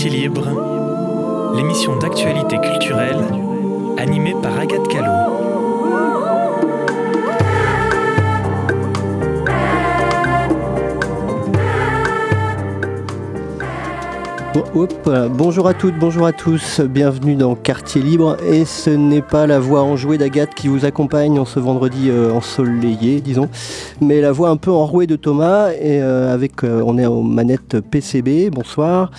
Quartier Libre, l'émission d'actualité culturelle animée par Agathe Callot. bonjour à toutes, bonjour à tous, bienvenue dans Quartier Libre. Et ce n'est pas la voix enjouée d'Agathe qui vous accompagne en ce vendredi euh, ensoleillé, disons, mais la voix un peu enrouée de Thomas. Et euh, avec, euh, on est aux manettes PCB. Bonsoir.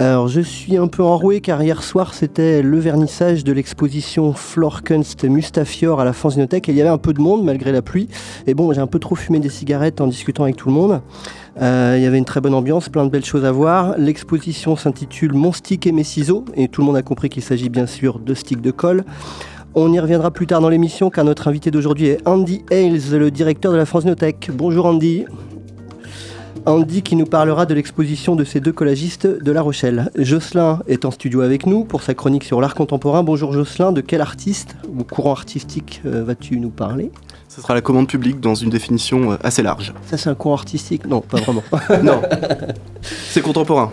Alors je suis un peu enroué car hier soir c'était le vernissage de l'exposition Florkunst Mustafior à la Fanzinothèque et il y avait un peu de monde malgré la pluie. Et bon, j'ai un peu trop fumé des cigarettes en discutant avec tout le monde. Euh, il y avait une très bonne ambiance, plein de belles choses à voir. L'exposition s'intitule Mon stick et mes ciseaux et tout le monde a compris qu'il s'agit bien sûr de sticks de colle. On y reviendra plus tard dans l'émission car notre invité d'aujourd'hui est Andy Hales, le directeur de la Fanzinothèque. Bonjour Andy. Andy qui nous parlera de l'exposition de ces deux collagistes de La Rochelle. Jocelyn est en studio avec nous pour sa chronique sur l'art contemporain. Bonjour Jocelyn, de quel artiste ou courant artistique euh, vas-tu nous parler? Ce sera la commande publique dans une définition euh, assez large. Ça c'est un courant artistique? Non, pas vraiment. non, c'est contemporain.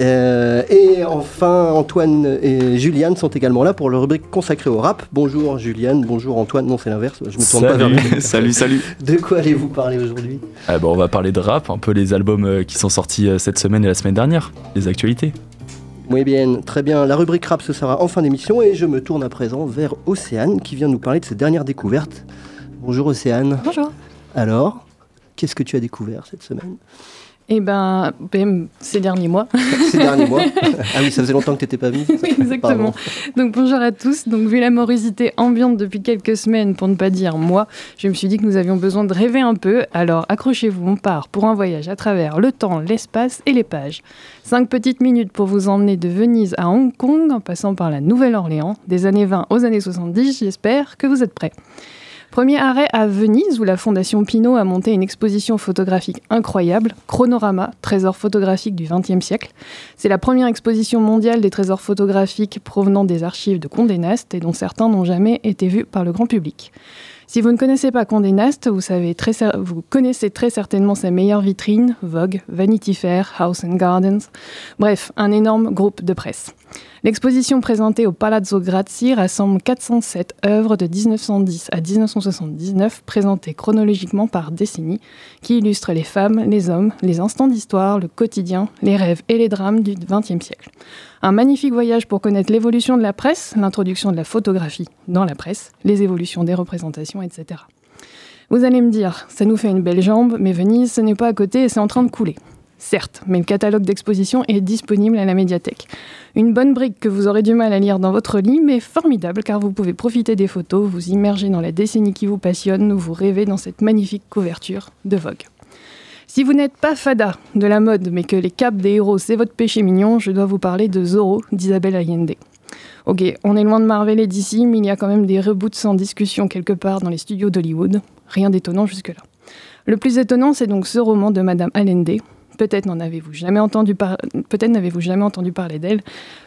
Euh, et enfin, Antoine et Juliane sont également là pour le rubrique consacrée au rap. Bonjour Juliane, bonjour Antoine. Non, c'est l'inverse. Je me tourne pas vers lui. salut, salut. De quoi allez-vous parler aujourd'hui? Ah On va parler de rap, un peu les albums euh, qui sont sortis euh, cette semaine et la semaine dernière, les actualités. Oui bien, très bien. La rubrique rap, ce sera en fin d'émission et je me tourne à présent vers Océane qui vient nous parler de ses dernières découvertes. Bonjour Océane. Bonjour. Alors, qu'est-ce que tu as découvert cette semaine? Eh ben, ben, ces derniers mois. ces derniers mois Ah oui, ça faisait longtemps que tu n'étais pas venue. Oui, exactement. Donc bonjour à tous. Donc vu la morosité ambiante depuis quelques semaines, pour ne pas dire mois, je me suis dit que nous avions besoin de rêver un peu. Alors accrochez-vous, on part pour un voyage à travers le temps, l'espace et les pages. Cinq petites minutes pour vous emmener de Venise à Hong Kong en passant par la Nouvelle-Orléans, des années 20 aux années 70. J'espère que vous êtes prêts. Premier arrêt à Venise, où la Fondation Pinault a monté une exposition photographique incroyable, Chronorama, trésor photographique du XXe siècle. C'est la première exposition mondiale des trésors photographiques provenant des archives de Condé Nast et dont certains n'ont jamais été vus par le grand public. Si vous ne connaissez pas Condé Nast, vous, savez connaissez très certainement sa meilleure vitrine, Vogue, Vanity Fair, House and Gardens, bref, un énorme groupe de presse. L'exposition présentée au Palazzo Grassi rassemble 407 œuvres de 1910 à 1979, présentées chronologiquement par décennie, qui illustrent les femmes, les hommes, les instants d'histoire, le quotidien, les rêves et les drames du XXe siècle. Un magnifique voyage pour connaître l'évolution de la presse, l'introduction de la photographie dans la presse, les évolutions des représentations, etc. Vous allez me dire, ça nous fait une belle jambe, mais Venise, ce n'est pas à côté et c'est en train de couler. Certes, mais le catalogue d'exposition est disponible à la médiathèque. Une bonne brique que vous aurez du mal à lire dans votre lit, mais formidable car vous pouvez profiter des photos, vous immerger dans la décennie qui vous passionne ou vous rêver dans cette magnifique couverture de Vogue. Si vous n'êtes pas fada de la mode, mais que les capes des héros, c'est votre péché mignon, je dois vous parler de Zorro d'Isabelle Allende. Ok, on est loin de Marvel et d'ici, mais il y a quand même des reboots sans discussion quelque part dans les studios d'Hollywood. Rien d'étonnant jusque-là. Le plus étonnant, c'est donc ce roman de Madame Allende. Peut-être n'en avez-vous jamais entendu peut-être n'avez-vous jamais entendu parler d'elle.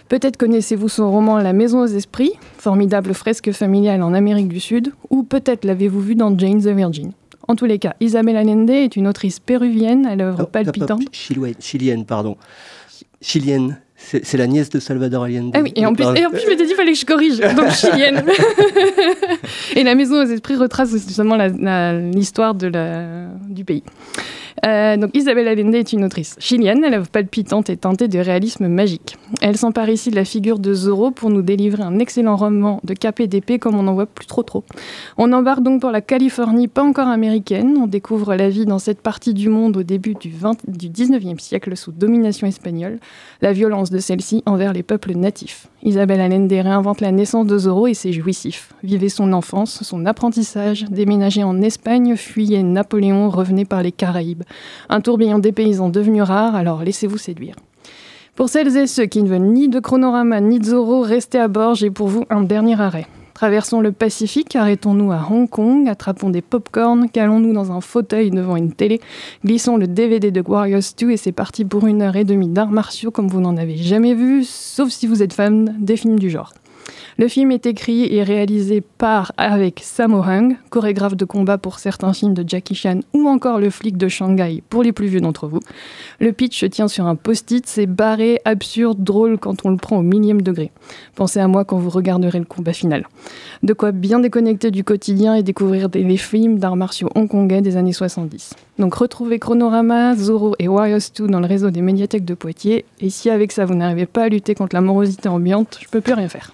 Peut-être connaissez-vous son roman La Maison aux Esprits, formidable fresque familiale en Amérique du Sud, ou peut-être l'avez-vous vu dans Jane the Virgin. En tous les cas, Isabelle Allende est une autrice péruvienne à l'œuvre palpitante. chilienne, pardon. Chilienne. C'est la nièce de Salvador Allende. Ah oui, et en plus, et en plus je m'étais dit qu'il fallait que je corrige. Donc chilienne. et la maison aux esprits retrace justement l'histoire du pays. Euh, donc Allende est une autrice chilienne, elle est palpitante et teintée de réalisme magique. Elle s'empare ici de la figure de Zorro pour nous délivrer un excellent roman de cap et d'épée comme on n'en voit plus trop trop. On embarque donc pour la Californie pas encore américaine, on découvre la vie dans cette partie du monde au début du, 20, du 19e siècle sous domination espagnole, la violence de celle-ci envers les peuples natifs. Isabelle Allende réinvente la naissance de Zorro et c'est jouissif. Vivez son enfance, son apprentissage, déménager en Espagne, fuyez Napoléon, revenez par les Caraïbes. Un tourbillon des paysans devenu rare, alors laissez-vous séduire. Pour celles et ceux qui ne veulent ni de Chronorama ni de Zorro, restez à bord, j'ai pour vous un dernier arrêt. Traversons le Pacifique, arrêtons-nous à Hong Kong, attrapons des pop-corn, calons-nous dans un fauteuil devant une télé, glissons le DVD de Warriors 2 et c'est parti pour une heure et demie d'arts martiaux comme vous n'en avez jamais vu, sauf si vous êtes fan des films du genre. Le film est écrit et réalisé par avec Sammo Hung, chorégraphe de combat pour certains films de Jackie Chan ou encore Le flic de Shanghai pour les plus vieux d'entre vous. Le pitch tient sur un post-it, c'est barré, absurde, drôle quand on le prend au millième degré. Pensez à moi quand vous regarderez le combat final. De quoi bien déconnecter du quotidien et découvrir des, les films d'arts martiaux hongkongais des années 70. Donc retrouvez Chronorama, Zorro et Warriors 2 dans le réseau des médiathèques de Poitiers. Et si avec ça vous n'arrivez pas à lutter contre la morosité ambiante, je peux plus rien faire.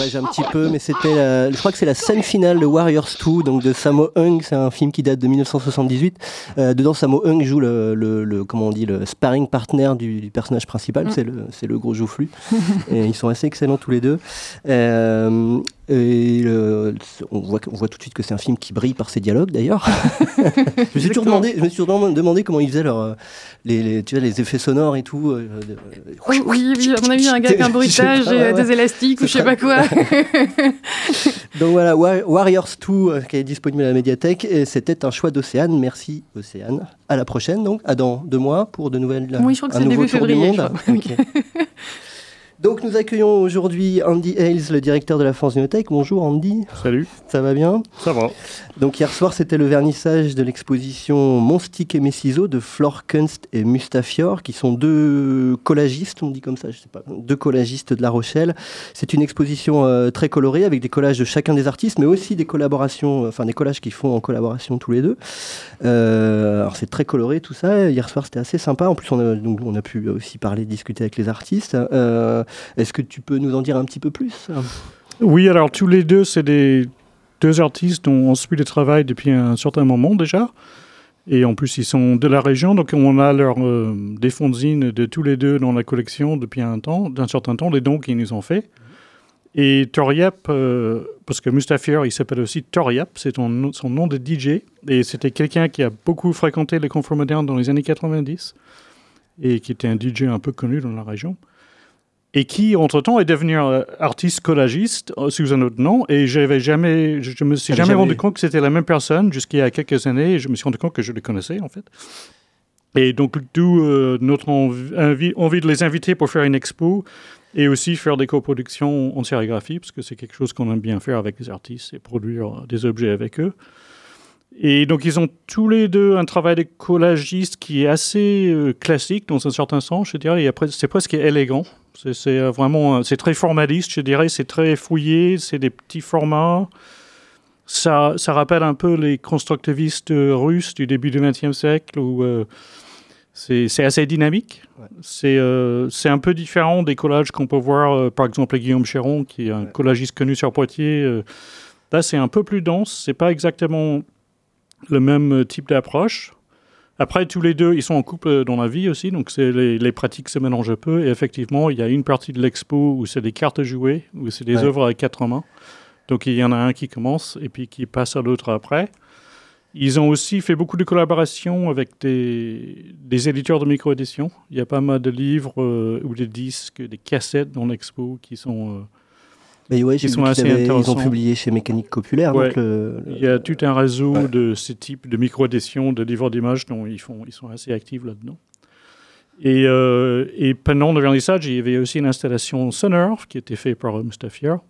un petit peu, mais c'était, la- je crois que c'est la scène finale de Warriors 2, donc de Sammo Hung. C'est un film qui date de 1978. Euh, dedans, Sammo Hung joue le, le, le- comment on dit, le sparring partner du, du personnage principal. Mm. C'est le, c'est le gros joufflu. et ils sont assez excellents tous les deux. Euh, et le- on, voit, on voit tout de suite que c'est un film qui brille par ses dialogues, d'ailleurs. je me suis toujours demandé, je me suis toujours demandé comment ils faisaient leur, euh, les, les- tu vois, les effets sonores et tout. euh, de- Oui, oui, oui, à mon avis, un gars avec un bruitage pas, et ouais, euh, ouais. des élastiques ou je sais pas quoi. Donc voilà, Wa- Warriors 2 euh, qui est disponible à la médiathèque et c'était un choix d'Océane. Merci Océane. À la prochaine donc, à dans deux mois pour de nouvelles. Oui, je crois que c'est début février, Donc nous accueillons aujourd'hui Andy Hales, le directeur de la France Cinémathèque. Bonjour Andy, Salut, ça va bien? Ça va. Donc hier soir c'était le vernissage de l'exposition Mon stick et mes ciseaux de Flore Kunst et Mustafior qui sont deux collagistes, on dit comme ça, je sais pas, deux collagistes de La Rochelle. C'est une exposition euh, très colorée avec des collages de chacun des artistes mais aussi des collaborations, enfin des collages qu'ils font en collaboration tous les deux. Euh, alors c'est très coloré tout ça. Hier soir c'était assez sympa. En plus on a, donc, on a pu aussi parler, discuter avec les artistes. Euh, Est-ce que tu peux nous en dire un petit peu plus Oui, alors tous les deux, c'est des deux artistes dont on suit le travail depuis un certain moment déjà. Et en plus, ils sont de la région, donc on a leur euh, des fanzines de tous les deux dans la collection depuis un temps, d'un certain temps, les dons qu'ils nous ont fait. Et Toriap, euh, parce que Mustafior, il s'appelle aussi Toriap, c'est son, nom- de DJ. Et c'était quelqu'un qui a beaucoup fréquenté les conforts modernes dans les années 90 et qui était un DJ un peu connu dans la région. Et qui, entre-temps, est devenu euh, artiste collagiste euh, sous un autre nom. Et j'avais jamais, je, je me suis jamais jamais rendu compte que c'était la même personne jusqu'il y a quelques années. Et je me suis rendu compte que je les connaissais, en fait. Et donc, d'où euh, notre envi- envie, de les inviter pour faire une expo et aussi faire des coproductions en sérigraphie, parce que c'est quelque chose qu'on aime bien faire avec les artistes et produire des objets avec eux. Et donc, ils ont tous les deux un travail de collagiste qui est assez euh, classique dans un certain sens, je dirais. C'est presque élégant. C'est euh, vraiment, euh, c'est très formaliste, je dirais. C'est très fouillé, c'est des petits formats. Ça, ça rappelle un peu les constructivistes euh, russes du début du XXe siècle où euh, C'est assez dynamique. Ouais. C'est euh, un peu différent des collages qu'on peut voir, euh, par exemple, Guillaume Chéron, qui est un Ouais. collagiste connu sur Poitiers. là, c'est un peu plus dense. C'est pas exactement le même type d'approche. Après, tous les deux, ils sont en couple euh, dans la vie aussi, donc les, les pratiques se mélangent un peu. Et effectivement, il y a une partie de l'expo où c'est des cartes jouées, où c'est des Ouais. œuvres à quatre mains. Donc il y en a un qui commence et puis qui passe à l'autre après. Ils ont aussi fait beaucoup de collaborations avec des, des éditeurs de micro-édition. Il y a pas mal de livres euh, ou des disques, des cassettes dans l'expo qui sont... Mais ouais, sont assez avaient- ils ont intéressants. publié chez Mécanique Populaire. Ouais. donc le- Il y a tout un réseau Ouais. de ce type de micro-édition, de livres d'images dont ils, font, ils sont assez actifs là-dedans. Et, euh, et pendant le vernissage, il y avait aussi une installation sonore qui était faite par euh, Mustafiar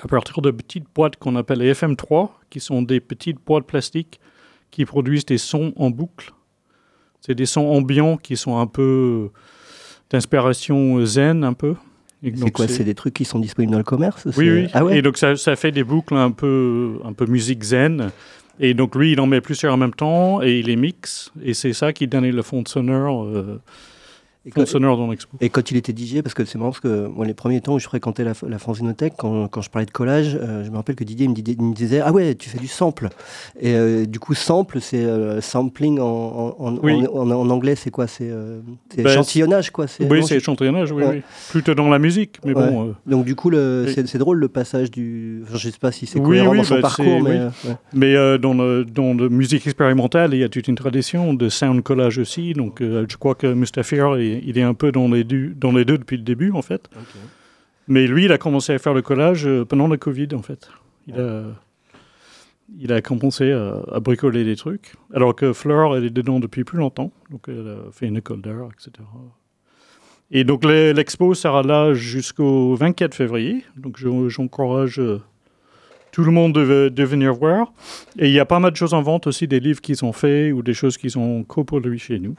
à partir de petites boîtes qu'on appelle les FM3, qui sont des petites boîtes plastiques qui produisent des sons en boucle. C'est des sons ambiants qui sont un peu d'inspiration zen, un peu. C'est quoi C'est des trucs qui sont disponibles dans le commerce oui, oui. Ah ouais Et donc ça, ça fait des boucles un peu, un peu musique zen. Et donc lui, il en met plusieurs en même temps et il les mixe. Et c'est ça qui donne le fond sonore, euh, Et quand, dans l'expo. et quand il était DJ, parce que c'est marrant, parce que moi, les premiers temps où je fréquentais la, la fanzinothèque, quand, quand je parlais de collage, euh, je me rappelle que Didier me, disait- il me disait Ah ouais, tu fais du sample. Et euh, du coup, sample, c'est euh, sampling en, en, en- Oui. en- en- en anglais, c'est quoi? C'est Ben, échantillonnage, quoi. c'est- Oui, c'est échantillonnage, oui, Ouais. oui. Plutôt dans la musique, mais Ouais. bon. Donc du coup, c'est c'est drôle le passage du. enfin, je sais pas si c'est Oui, cohérent oui, dans son bah, parcours, mais oui. ouais. mais dans, le, dans la musique expérimentale, il y a toute une tradition de sound collage aussi. Donc je crois que Mustafir, il, il est un peu dans les, deux, dans les deux depuis le début, en fait. Mais lui, il a commencé à faire le collage euh, pendant le Covid, en fait. Il a, il a commencé à, à bricoler des trucs. Alors que Fleur, elle est dedans depuis plus longtemps. Donc, elle a fait une école d'art, etc. Et donc, l'expo sera là jusqu'au 24 février. Donc, je- j'encourage euh, tout le monde de, de venir voir. Et il y a pas mal de choses en vente aussi, des livres qu'ils ont faits ou des choses qu'ils ont coproduits chez nous.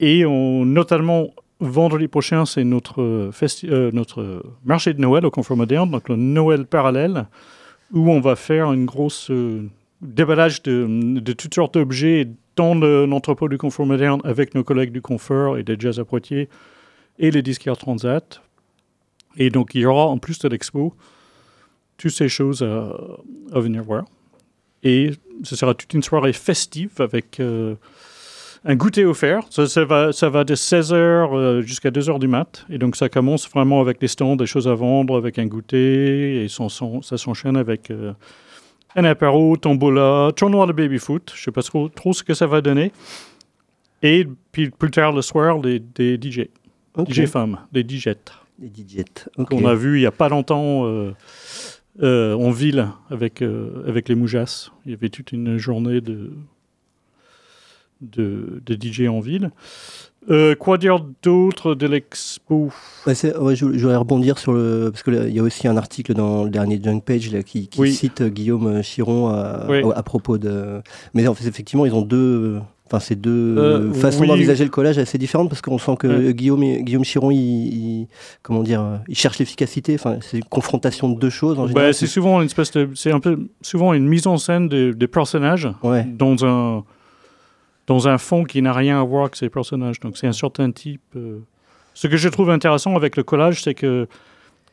Et notamment, vendredi prochain, c'est notre, euh, euh, notre marché de Noël au Confort Moderne, donc le Noël parallèle, où on va faire une grosse euh, déballage de, toutes sortes d'objets dans le- l'entrepôt du Confort Moderne avec nos collègues du Confort et des Jazz à Poitiers et les disquaires Transat. Et donc, il y aura, en plus de l'expo, toutes ces choses à, à venir voir. Et ce sera toute une soirée festive avec euh, un goûter offert. Ça, ça va, ça va de 16h jusqu'à 2h du mat. Et donc, ça commence vraiment avec des stands, des choses à vendre, avec un goûter. Et son, son- ça s'enchaîne avec euh, un apéro, tombola, tournoi de baby-foot. Je ne sais pas trop, trop ce que ça va donner. Et puis plus tard le soir, des, des DJ. DJ femmes, des DJettes. Les DJettes. ok. Qu'on a vu il n'y a pas longtemps euh, euh, en ville avec, euh, avec les Moujas. Il y avait toute une journée de, de, de DJ en ville. Euh, quoi dire d'autre de l'expo? Ouais, ouais, je, je voudrais rebondir sur le. Parce qu'il y a aussi un article dans le dernier Junk Page là, qui, qui Oui. cite Guillaume Chiron à, Oui. à, à propos de. Mais en fait, effectivement, ils ont deux. Enfin, c'est deux Euh, façons oui. d'envisager le collage assez différentes parce qu'on sent que Ouais. Guillaume, Guillaume Chiron, il, il- comment dire, euh, il cherche l'efficacité. Enfin, c'est une confrontation de deux choses en Bah. C'est souvent une espèce de, c'est un peu souvent une mise en scène des des personnages dans un dans un fond qui n'a rien à voir avec ces personnages. Donc c'est un certain type. euh. Ce que je trouve intéressant avec le collage, c'est que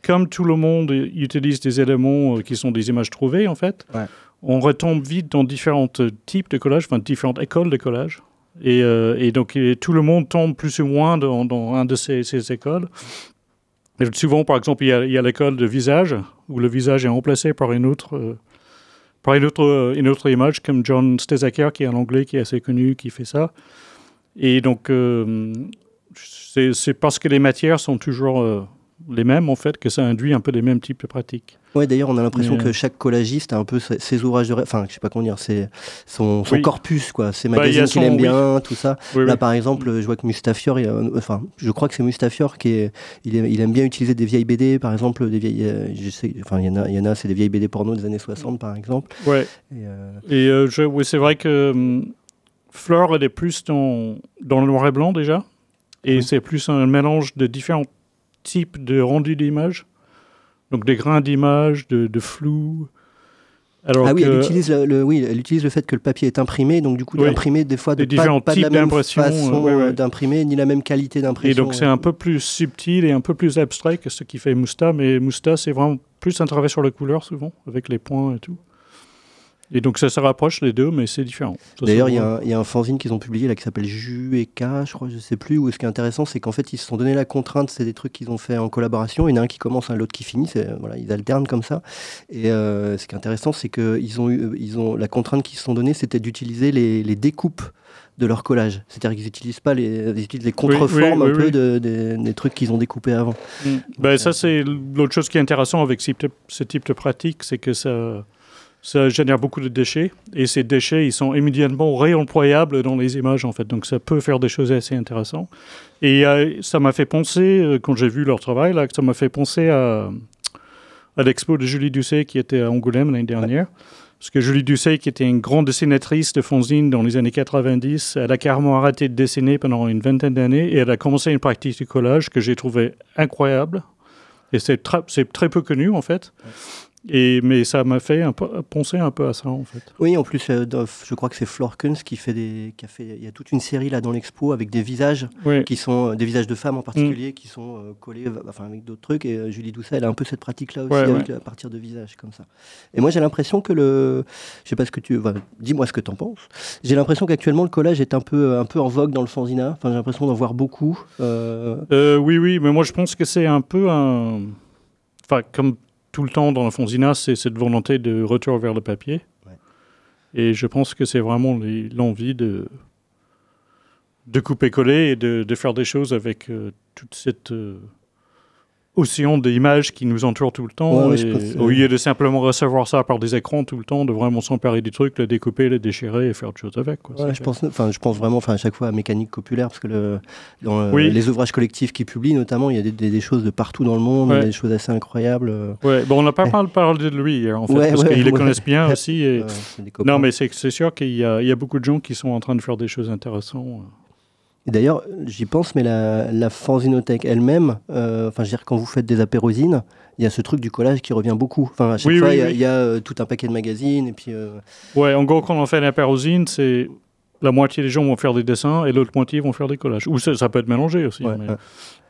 comme tout le monde utilise des éléments euh, qui sont des images trouvées en fait, Ouais. on retombe vite dans différents euh, types de collage, enfin différentes écoles de collage. Et, euh, et donc et tout le monde tombe plus ou moins dans, dans un de ces, ces écoles. Et souvent, par exemple, il y a, il y a l'école de visage, où le visage est remplacé par une autre, euh, par une autre, euh, une autre image, comme John Stezaker, qui est un anglais qui est assez connu, qui fait ça. Et donc, euh, c'est c'est parce que les matières sont toujours euh, les mêmes, en fait, que ça induit un peu les mêmes types de pratiques. Ouais, d'ailleurs, on a l'impression Mais, que euh, chaque collagiste a un peu ses, ses ouvrages de rêve. Enfin, je sais pas comment dire, son, son Oui. corpus, quoi. Ses Bah, magazines qu'il aime oui. bien, tout ça. Oui, Là, oui. par exemple, je vois que Mustafior, il y a- enfin, je crois que c'est Mustafior qui est, il, aime, il aime bien utiliser des vieilles BD, par exemple, des vieilles, euh, je sais, enfin, il y en a, il y en a, c'est des vieilles BD porno des années 60, par exemple. Ouais. Et, euh, Et euh, je- oui, c'est vrai que hum, Fleur, elle est plus dans, dans le noir et blanc déjà. Et Oui. c'est plus un mélange de différents types de rendu d'image. Donc des grains d'image, de, de flou, Alors ah oui, que- elle utilise le, le- oui, elle utilise le fait que le papier est imprimé, donc du coup Oui. d'imprimer des fois de Des pas, pas de la même d'impression, façon ouais, ouais. euh, d'imprimer ni la même qualité Et d'impression. donc c'est un peu plus subtil et un peu plus abstrait que ce qui fait Mousta, mais Mousta c'est vraiment plus un travail sur la couleur souvent, avec les points et tout. Et donc ça se rapproche les deux, mais c'est différent. D'ailleurs, il y, a un- il y a un fanzine qu'ils ont publié là qui s'appelle Ju et K, je crois, je sais plus. Où ce qui est intéressant, c'est qu'en fait, ils se sont donné la contrainte. C'est des trucs qu'ils ont fait en collaboration. Il y en a un qui commence, un l'autre qui finit. C'est voilà, ils alternent comme ça. Et euh, ce qui est intéressant, c'est que ils ont eu, ils ont la contrainte qu'ils se sont donnée, c'était d'utiliser les, les découpes de leur collage. C'est-à-dire qu'ils n'utilisent pas les, ils utilisent les contreformes oui, un peu de- des- des trucs qu'ils ont découpés avant. Mm. Ben, ça, c'est l'autre chose qui est intéressant avec ce type, ce type de pratique, c'est que ça, ça génère beaucoup de déchets. Et ces déchets, ils sont immédiatement réemployables dans les images, en fait. Donc, ça peut faire des choses assez intéressantes. Et euh, ça m'a fait penser, euh, quand j'ai vu leur travail, là, ça m'a fait penser à, l'expo de Julie Doucet qui était à Angoulême l'année dernière. Parce que Julie Doucet, qui était une grande dessinatrice de fanzine dans les années 90, elle a carrément arrêté de dessiner pendant une vingtaine d'années et elle a commencé une pratique du collage que j'ai trouvé incroyable. Et c'est très peu connu, en fait. Et, mais ça m'a fait un peu, penser un peu à ça, en fait. Oui, en plus, euh, je crois que c'est Florkens qui fait des, qui a fait, il y a toute une série là dans l'expo avec des visages Oui. qui sont euh, des visages de femmes en Mm. particulier qui sont euh, collés enfin avec d'autres trucs et euh, Julie Doucet elle a un peu cette pratique là aussi Ouais, avec, ouais. à partir de visages comme ça et moi j'ai l'impression que le je sais pas ce que tu enfin, dis-moi ce que tu en penses j'ai l'impression qu'actuellement le collage est un peu un peu en vogue dans le fanzina enfin j'ai l'impression d'en voir beaucoup oui, oui, mais moi je pense que c'est un peu un. Enfin, comme tout le temps dans la Fonzina, c'est cette volonté de retour vers le papier. Ouais. Et je pense que c'est vraiment l'envie de, de couper-coller et de, de faire des choses avec euh, toute cette euh, océan d'images qui nous entoure tout le temps. Ouais, Et au euh, lieu de simplement recevoir ça par des écrans tout le temps, de vraiment s'emparer du truc, le découper, le déchirer et faire autre chose avec. Quoi. ouais, je pense je pense vraiment à chaque fois à mécanique populaire parce que le, dans euh, Oui. les ouvrages collectifs qu'ils publient notamment il y a des, des- des choses de partout dans le monde Ouais. des choses assez incroyables euh, Ouais, bon, on n'a pas mal parlé de lui en fait, parce qu'ils le ouais. connaissent bien aussi. Et... euh, des. Non, mais c'est sûr qu'il y, a- il y a beaucoup de gens qui sont en train de faire des choses intéressantes. Et d'ailleurs, j'y pense, mais la, la fanzinothèque elle-même, euh, enfin, je veux dire, quand vous faites des apérosines, il y a ce truc du collage qui revient beaucoup. Enfin, à chaque Oui, fois, oui, il y a, oui. il y a, euh, tout un paquet de magazines, et puis. euh, Ouais, en gros, quand on fait l'apérosine, c'est la moitié des gens vont faire des dessins et l'autre moitié vont faire des collages. Ou ça, ça peut être mélangé aussi. ouais, mais, ouais.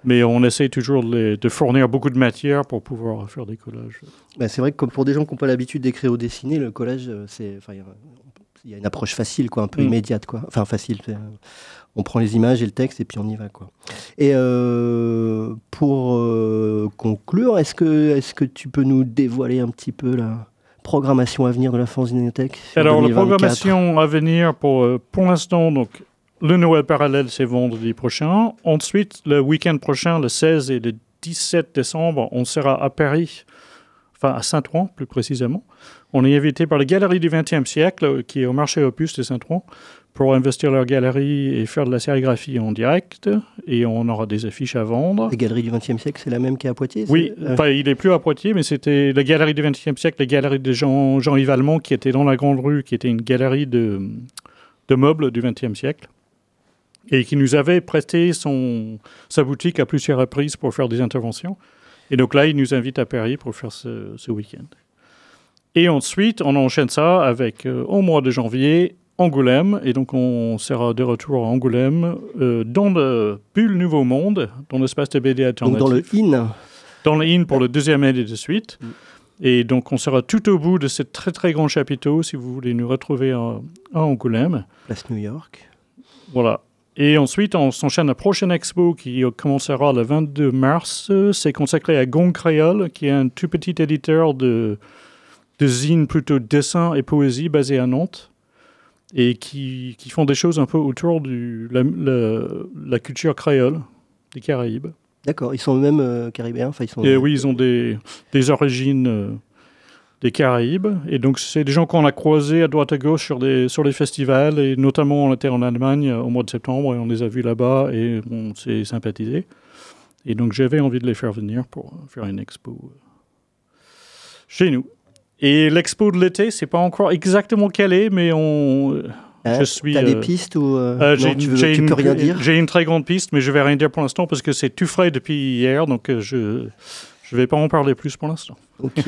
mais on essaie toujours de, les- de fournir beaucoup de matière pour pouvoir faire des collages. Bah, c'est vrai que comme pour des gens qui n'ont pas l'habitude d'écrire ou dessiner, le collage, c'est. enfin, il y a- Il y a une approche facile, quoi, un peu Mm. immédiate, quoi. Enfin, facile. On prend les images et le texte et puis on y va, quoi. Et euh, pour euh, conclure, est-ce que, est que tu peux nous dévoiler un petit peu la programmation à venir de la fanzinothèque sur Alors, la 2024? programmation à venir pour, euh, pour l'instant, donc, le Noël parallèle, c'est vendredi prochain. Ensuite, le week-end prochain, le 16 et le 17 décembre, on sera à Paris, enfin à Saint-Ouen plus précisément. On est invité par la Galerie du XXe siècle, qui est au marché Opus de Saint-Ouen, pour investir leur galerie et faire de la sérigraphie en direct. Et on aura des affiches à vendre. La galerie du XXe siècle, c'est la même qu'à Poitiers Oui, euh, enfin, il est plus à Poitiers, mais c'était la galerie du XXe siècle, la galerie de Jean, Jean-Yves Allemand, qui était dans la Grande Rue, qui était une galerie de, de meubles du XXe siècle, et qui nous avait prêté son, sa boutique à plusieurs reprises pour faire des interventions. Et donc là, il nous invite à Paris pour faire ce, ce week-end. Et ensuite, on enchaîne ça avec, euh, au mois de janvier, Angoulême. Et donc, on sera de retour à Angoulême, euh, dans le Bulle Nouveau Monde, dans l'espace de BD donc alternatif dans le IN. dans le IN pour le deuxième année de suite. Mm. Et donc, on sera tout au bout de ce très très grand chapiteau si vous voulez nous retrouver à, à Angoulême. Place New York. Voilà. Et ensuite, on s'enchaîne à la prochaine expo qui commencera le 22 mars. C'est consacré à Gong Créole, qui est un tout petit éditeur de, de zines plutôt dessin et poésie basé à Nantes. Et qui, qui font des choses un peu autour de la, la- la culture créole des Caraïbes. D'accord, ils sont eux-mêmes euh, caribéens. Enfin, ils sont. Et oui, ils ont des, des origines euh, des Caraïbes. Et donc, c'est des gens qu'on a croisés à droite à gauche sur, des, sur les festivals. Et notamment, on était en Allemagne euh, au mois de septembre et on les a vus là-bas et on s'est sympathisé. Et donc, j'avais envie de les faire venir pour faire une expo euh, chez nous. Et l'expo de l'été, c'est pas encore exactement calé, mais on. euh, je suis, T'as des euh, pistes ou euh, euh, non, tu, une- veux- j'ai tu une- peux rien dire? J'ai une très grande piste, mais je vais rien dire pour l'instant parce que c'est tout frais depuis hier, donc euh, je je vais pas en parler plus pour l'instant. Ok.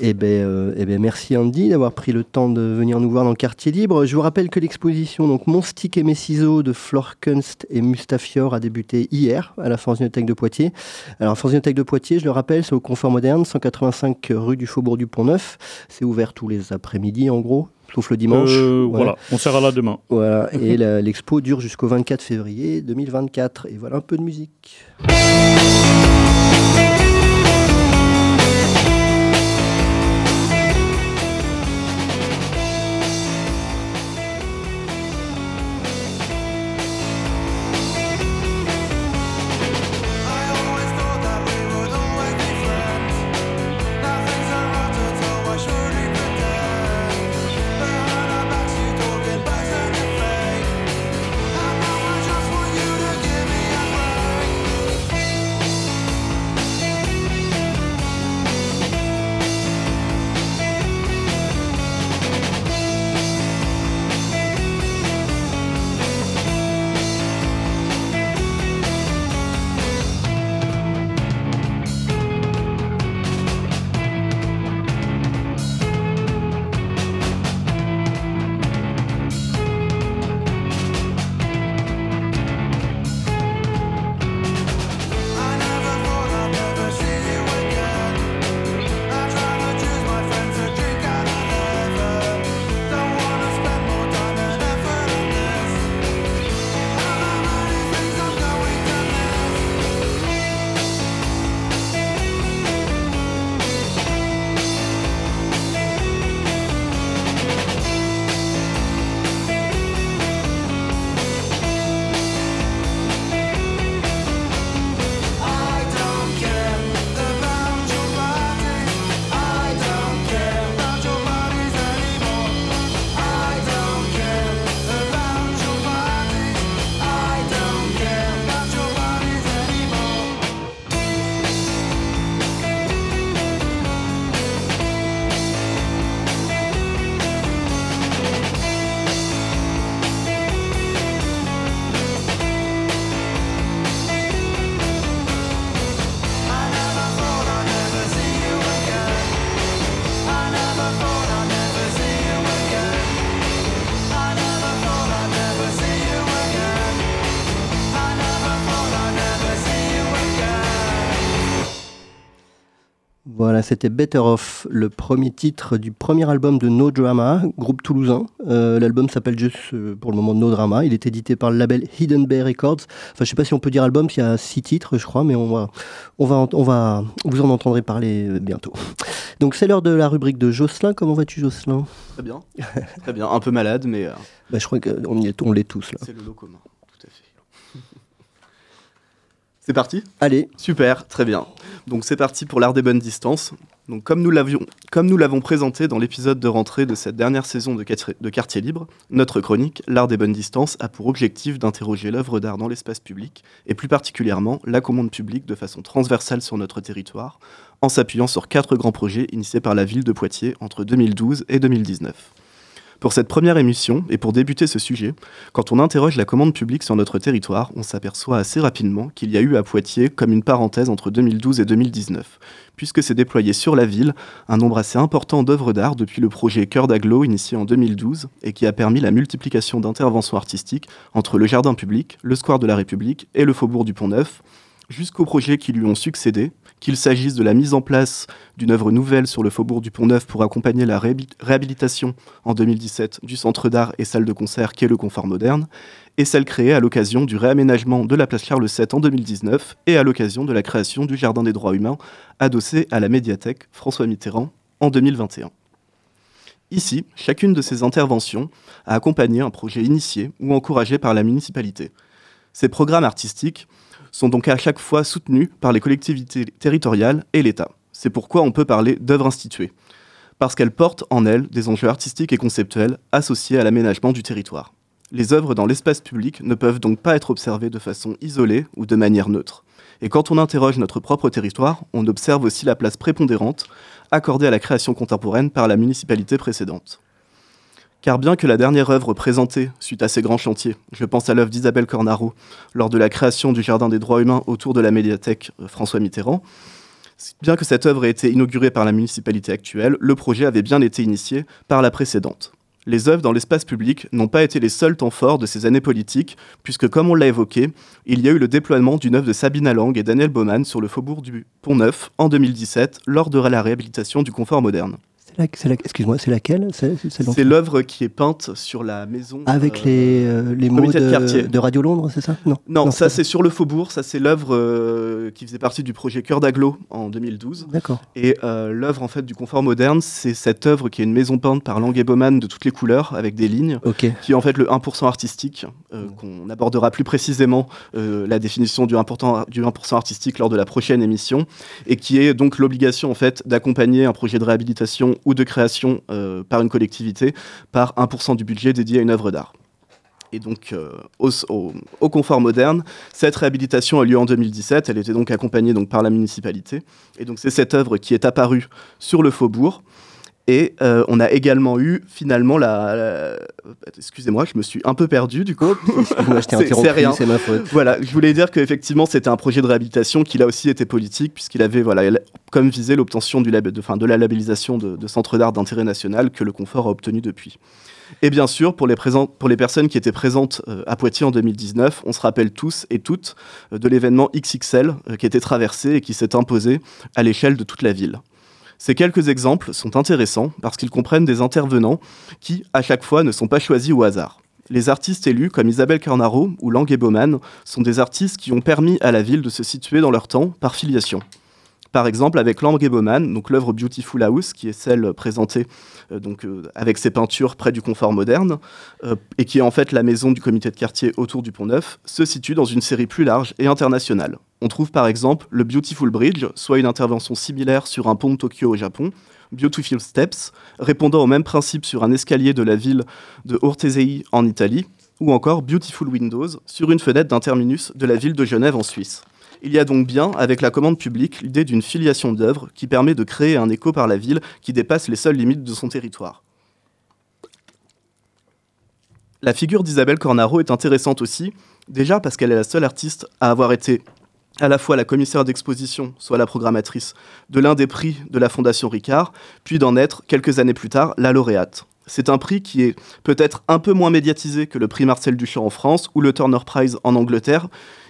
Eh ben, euh, eh ben, merci Andy d'avoir pris le temps de venir nous voir dans le quartier libre. Je vous rappelle que l'exposition donc Mon stick et mes ciseaux de Flore Kunst et Mustafior a débuté hier à la Fanzinothèque de Poitiers. Alors la Fanzinothèque de Poitiers, je le rappelle, c'est au Confort Moderne, 185 rue du Faubourg du Pont-Neuf. C'est ouvert tous les après-midi en gros, sauf le dimanche. Euh, Ouais. Voilà, on sera là demain. Voilà, et l'expo dure jusqu'au 24 février 2024. Et voilà un peu de musique. C'était Better Off, le premier titre du premier album de No Drama, groupe toulousain. Euh, L'album s'appelle juste euh, pour le moment No Drama. Il est édité par le label Hidden Bay Records. Enfin, je sais pas si on peut dire album, s'il y a six titres, je crois, mais on va, on va, on va, vous en entendrez parler euh, bientôt. Donc c'est l'heure de la rubrique de Jocelyn. Comment vas-tu, Jocelyn? Très bien. Très bien. Un peu malade, mais euh, bah, Je crois qu'on y est, on l'est tous là. c'est le lot commun. Tout à fait. C'est parti Allez, Super, très bien. Donc c'est parti pour l'art des bonnes distances. Donc comme nous l'avions, comme nous l'avons présenté dans l'épisode de rentrée de cette dernière saison de, de Quartier Libre, notre chronique, l'art des bonnes distances, a pour objectif d'interroger l'œuvre d'art dans l'espace public et plus particulièrement la commande publique de façon transversale sur notre territoire, en s'appuyant sur quatre grands projets initiés par la ville de Poitiers entre 2012 et 2019. Pour cette première émission, et pour débuter ce sujet, quand on interroge la commande publique sur notre territoire, on s'aperçoit assez rapidement qu'il y a eu à Poitiers comme une parenthèse entre 2012 et 2019, puisque s'est déployé sur la ville un nombre assez important d'œuvres d'art depuis le projet Cœur d'Aglo initié en 2012 et qui a permis la multiplication d'interventions artistiques entre le jardin public, le square de la République et le faubourg du Pont-Neuf, jusqu'aux projets qui lui ont succédé, qu'il s'agisse de la mise en place d'une œuvre nouvelle sur le faubourg du Pont-Neuf pour accompagner la réhabi- réhabilitation en 2017 du centre d'art et salle de concert qu'est le Confort Moderne, et celle créée à l'occasion du réaménagement de la place Charles VII en 2019 et à l'occasion de la création du Jardin des droits humains adossé à la médiathèque François Mitterrand en 2021. Ici, chacune de ces interventions a accompagné un projet initié ou encouragé par la municipalité. Ces programmes artistiques sont donc à chaque fois soutenus par les collectivités territoriales et l'État. C'est pourquoi on peut parler d'œuvres instituées, parce qu'elles portent en elles des enjeux artistiques et conceptuels associés à l'aménagement du territoire. Les œuvres dans l'espace public ne peuvent donc pas être observées de façon isolée ou de manière neutre. Et quand on interroge notre propre territoire, on observe aussi la place prépondérante accordée à la création contemporaine par la municipalité précédente. Car bien que la dernière œuvre présentée suite à ces grands chantiers, je pense à l'œuvre d'Isabelle Cornaro lors de la création du Jardin des droits humains autour de la médiathèque euh, François Mitterrand, Bien que cette œuvre ait été inaugurée par la municipalité actuelle, le projet avait bien été initié par la précédente. Les œuvres dans l'espace public n'ont pas été les seuls temps forts de ces années politiques, puisque, comme on l'a évoqué, il y a eu le déploiement d'une œuvre de Sabine Lang et Daniel Baumann sur le faubourg du Pont-Neuf en 2017, lors de la réhabilitation du confort moderne. Excuse-moi, c'est laquelle? C'est l'œuvre qui est peinte sur la maison. Avec les, euh, les mots de, de, Radio Londres, c'est ça? Non, non, ça c'est sur le Faubourg. Ça c'est l'œuvre euh, qui faisait partie du projet Cœur d'Aglo en 2012. D'accord. Et euh, l'œuvre en fait du confort moderne, c'est cette œuvre qui est une maison peinte par Lang et Baumann de toutes les couleurs avec des lignes, qui est en fait le 1% artistique. Qu'on abordera plus précisément la définition du 1%, du 1% artistique lors de la prochaine émission, et qui est donc l'obligation en fait d'accompagner un projet de réhabilitation ou de création euh, par une collectivité par 1% du budget dédié à une œuvre d'art. Et donc, euh, au, confort moderne, cette réhabilitation a lieu en 2017. Elle était donc accompagnée par la municipalité. Et donc, c'est cette œuvre qui est apparue sur le faubourg. Et euh, on a également eu finalement la. Excusez-moi, je me suis un peu perdu du coup. c'est rien. C'est ma faute. Voilà, je voulais dire qu'effectivement c'était un projet de réhabilitation qui là aussi était politique puisqu'il avait voilà comme visé l'obtention du de, de la labellisation de, de centre d'art d'intérêt national que le Confort a obtenu depuis. Et bien sûr, pour les, pour les personnes qui étaient présentes euh, à Poitiers en 2019, on se rappelle tous et toutes euh, de l'événement XXL qui était traversé et qui s'est imposé à l'échelle de toute la ville. Ces quelques exemples sont intéressants parce qu'ils comprennent des intervenants qui, à chaque fois, ne sont pas choisis au hasard. Les artistes élus, comme Isabelle Carnaro ou Lang Baumann, sont des artistes qui ont permis à la ville de se situer dans leur temps par filiation. Par exemple, avec Lang Baumann, donc l'œuvre Beautiful House, qui est celle présentée euh, euh, avec ses peintures près du confort moderne, euh, et qui est en fait la maison du comité de quartier autour du Pont Neuf, se situe dans une série plus large et internationale. On trouve par exemple le Beautiful Bridge, soit une intervention similaire sur un pont de Tokyo au Japon, Beautiful Steps, répondant au même principe sur un escalier de la ville de Ortesei en Italie, ou encore Beautiful Windows sur une fenêtre d'un terminus de la ville de Genève en Suisse. Il y a donc bien, avec la commande publique, l'idée d'une filiation d'œuvres qui permet de créer un écho par la ville qui dépasse les seules limites de son territoire. La figure d'Isabelle Cornaro est intéressante aussi, déjà parce qu'elle est la seule artiste à avoir été à la fois la commissaire d'exposition, soit la programmatrice, de l'un des prix de la Fondation Ricard, puis d'en être, quelques années plus tard, la lauréate. C'est un prix qui est peut-être un peu moins médiatisé que le prix Marcel Duchamp en France ou le Turner Prize en Angleterre,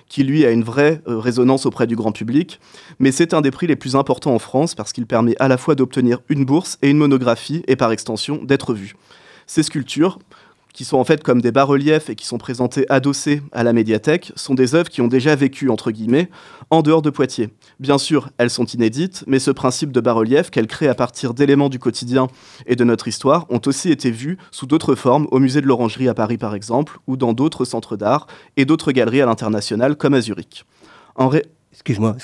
qui lui a une vraie euh, résonance auprès du grand public. Mais c'est un des prix les plus importants en France parce qu'il permet à la fois d'obtenir une bourse et une monographie et par extension d'être vu. Ces sculptures, qui sont en fait comme des bas-reliefs et qui sont présentés adossés à la médiathèque, sont des œuvres qui ont déjà vécu, entre guillemets, en dehors de Poitiers. Bien sûr, elles sont inédites, mais ce principe de bas-relief qu'elles créent à partir d'éléments du quotidien et de notre histoire ont aussi été vus sous d'autres formes au musée de l'Orangerie à Paris par exemple, ou dans d'autres centres d'art et d'autres galeries à l'international comme à Zurich. Excuse-moi,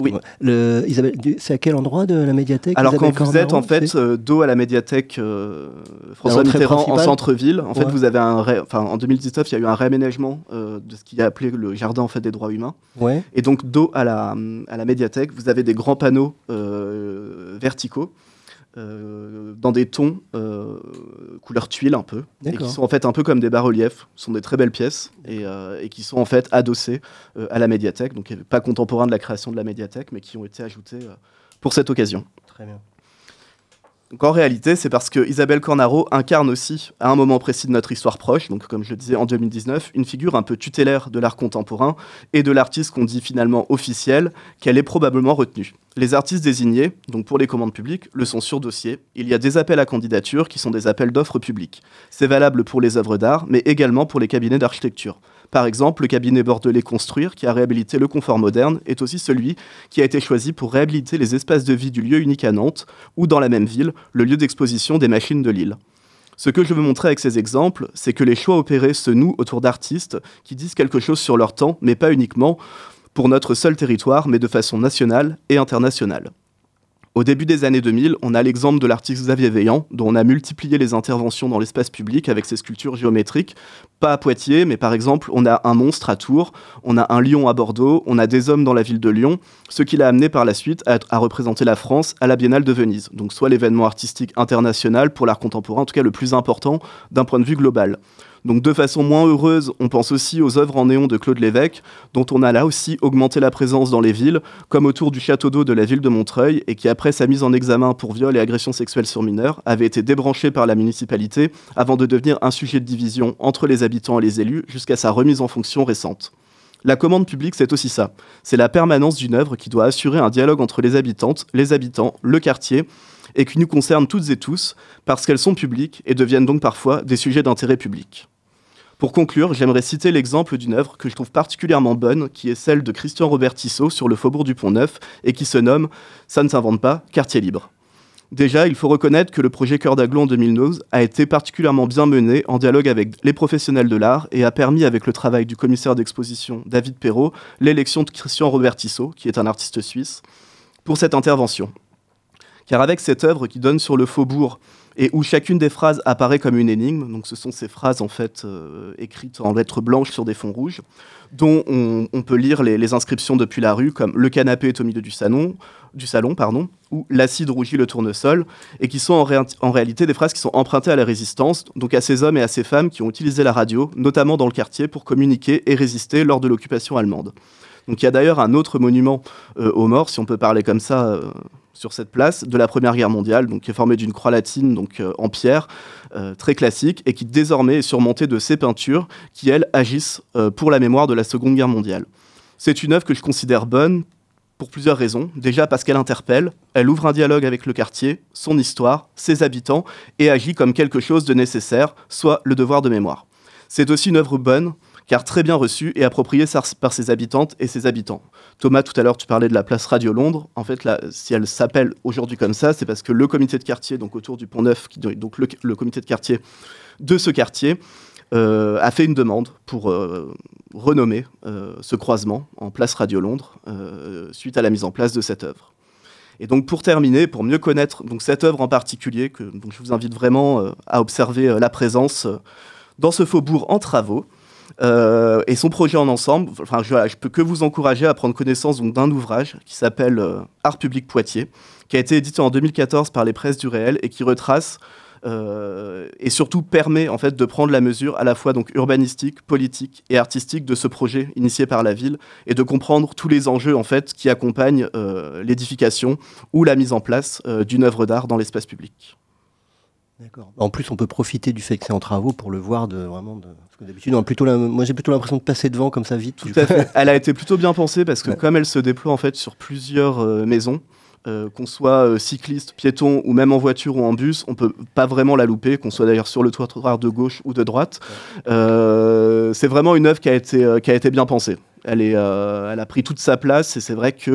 Isabelle, c'est à quel endroit de la médiathèque Alors quand vous êtes en fait euh, dos à la médiathèque euh, François Mitterrand en centre-ville, en fait vous avez un, enfin en 2019 il y a eu un réaménagement euh, de ce qui est appelé le jardin en fait des droits humains. Ouais. Et donc dos à la à la médiathèque, vous avez des grands panneaux verticaux euh, dans des tons euh, couleur tuile un peu, et qui sont en fait un peu comme des bas-reliefs, sont des très belles pièces et, euh, et qui sont en fait adossés à la médiathèque, donc pas contemporains de la création de la médiathèque, mais qui ont été ajoutés pour cette occasion. Très bien. En réalité, c'est parce que Isabelle Cornaro incarne aussi, à un moment précis de notre histoire proche, donc comme je le disais en 2019, une figure un peu tutélaire de l'art contemporain et de l'artiste qu'on dit finalement officiel, qu'elle est probablement retenue. Les artistes désignés, donc pour les commandes publiques, le sont sur dossier. Il y a des appels à candidature qui sont des appels d'offres publiques. C'est valable pour les œuvres d'art, mais également pour les cabinets d'architecture. Par exemple, le cabinet bordelais Construire, qui a réhabilité le confort moderne, est aussi celui qui a été choisi pour réhabiliter les espaces de vie du lieu unique à Nantes, ou dans la même ville, le lieu d'exposition des machines de Lille. Ce que je veux montrer avec ces exemples, c'est que les choix opérés se nouent autour d'artistes qui disent quelque chose sur leur temps, mais pas uniquement pour notre seul territoire, mais de façon nationale et internationale. Au début des années 2000, on a l'exemple de l'artiste Xavier Veillant, dont on a multiplié les interventions dans l'espace public avec ses sculptures géométriques, pas à Poitiers, mais par exemple, on a un monstre à Tours, on a un lion à Bordeaux, on a des hommes dans la ville de Lyon, ce qui l'a amené par la suite à, à, représenter la France à la Biennale de Venise, donc soit l'événement artistique international pour l'art contemporain, en tout cas le plus important d'un point de vue global. Donc de façon moins heureuse, on pense aussi aux œuvres en néon de Claude Lévesque, dont on a là aussi augmenté la présence dans les villes, comme autour du château d'eau de la ville de Montreuil, et qui après sa mise en examen pour viol et agression sexuelle sur mineurs, avait été débranché par la municipalité avant de devenir un sujet de division entre les habitants et les élus jusqu'à sa remise en fonction récente. La commande publique, c'est aussi ça. C'est la permanence d'une œuvre qui doit assurer un dialogue entre les habitantes, les habitants, le quartier, et qui nous concerne toutes et tous, parce qu'elles sont publiques et deviennent donc parfois des sujets d'intérêt public. Pour conclure, j'aimerais citer l'exemple d'une œuvre que je trouve particulièrement bonne, qui est celle de Christian Robert Tissot sur le faubourg du Pont-Neuf, et qui se nomme Ça ne s'invente pas, quartier libre. Déjà, il faut reconnaître que le projet Cœur d'Aglo en 2012 a été particulièrement bien mené en dialogue avec les professionnels de l'art et a permis, avec le travail du commissaire d'exposition David Perrault, l'élection de Christian Robert Tissot, qui est un artiste suisse, pour cette intervention. Car avec cette œuvre qui donne sur le faubourg et où chacune des phrases apparaît comme une énigme, donc ce sont ces phrases en fait euh, écrites en lettres blanches sur des fonds rouges, dont on, peut lire les, inscriptions depuis la rue, comme le canapé est au milieu du salon, du salon pardon, ou l'acide rougit le tournesol, et qui sont en, réalité des phrases qui sont empruntées à la résistance, donc à ces hommes et à ces femmes qui ont utilisé la radio, notamment dans le quartier, pour communiquer et résister lors de l'occupation allemande. Donc il y a d'ailleurs un autre monument euh, aux morts, si on peut parler comme ça, euh, sur cette place de la Première Guerre mondiale, donc qui est formée d'une croix latine donc euh, en pierre, très classique, et qui désormais est surmontée de ces peintures qui, elles, agissent pour la mémoire de la Seconde Guerre mondiale. C'est une œuvre que je considère bonne pour plusieurs raisons. Déjà parce qu'elle interpelle, elle ouvre un dialogue avec le quartier, son histoire, ses habitants, et agit comme quelque chose de nécessaire, soit le devoir de mémoire. C'est aussi une œuvre bonne car très bien reçue et appropriée par ses habitantes et ses habitants. Thomas, tout à l'heure, tu parlais de la place Radio Londres. En fait, si elle s'appelle aujourd'hui comme ça, c'est parce que le comité de quartier, donc autour du Pont Neuf, qui, donc le, comité de quartier de ce quartier, euh, a fait une demande pour euh, renommer euh, ce croisement en place Radio Londres suite à la mise en place de cette œuvre. Et donc pour terminer, pour mieux connaître donc cette œuvre en particulier, que je vous invite vraiment à observer la présence dans ce faubourg en travaux. Euh, et son projet en ensemble, enfin, je, je, peux que vous encourager à prendre connaissance d'un ouvrage qui s'appelle euh, Art public Poitiers, qui a été édité en 2014 par les presses du réel et qui retrace euh, et surtout permet en fait de prendre la mesure à la fois urbanistique, politique et artistique de ce projet initié par la ville et de comprendre tous les enjeux qui accompagnent l'édification ou la mise en place d'une œuvre d'art dans l'espace public. En plus, on peut profiter du fait que c'est en travaux pour le voir de vraiment. De... Parce que d'habitude, plutôt moi j'ai plutôt l'impression de passer devant comme ça vite. Tout à fait. Elle a été plutôt bien pensée parce que comme elle se déploie en fait sur plusieurs euh, maisons, euh, qu'on soit euh, cycliste, piéton ou même en voiture ou en bus, on peut pas vraiment la louper, qu'on soit d'ailleurs sur le trottoir de gauche ou de droite. c'est vraiment une œuvre qui a été, qui a été bien pensée. Elle, est, elle a pris toute sa place et c'est vrai que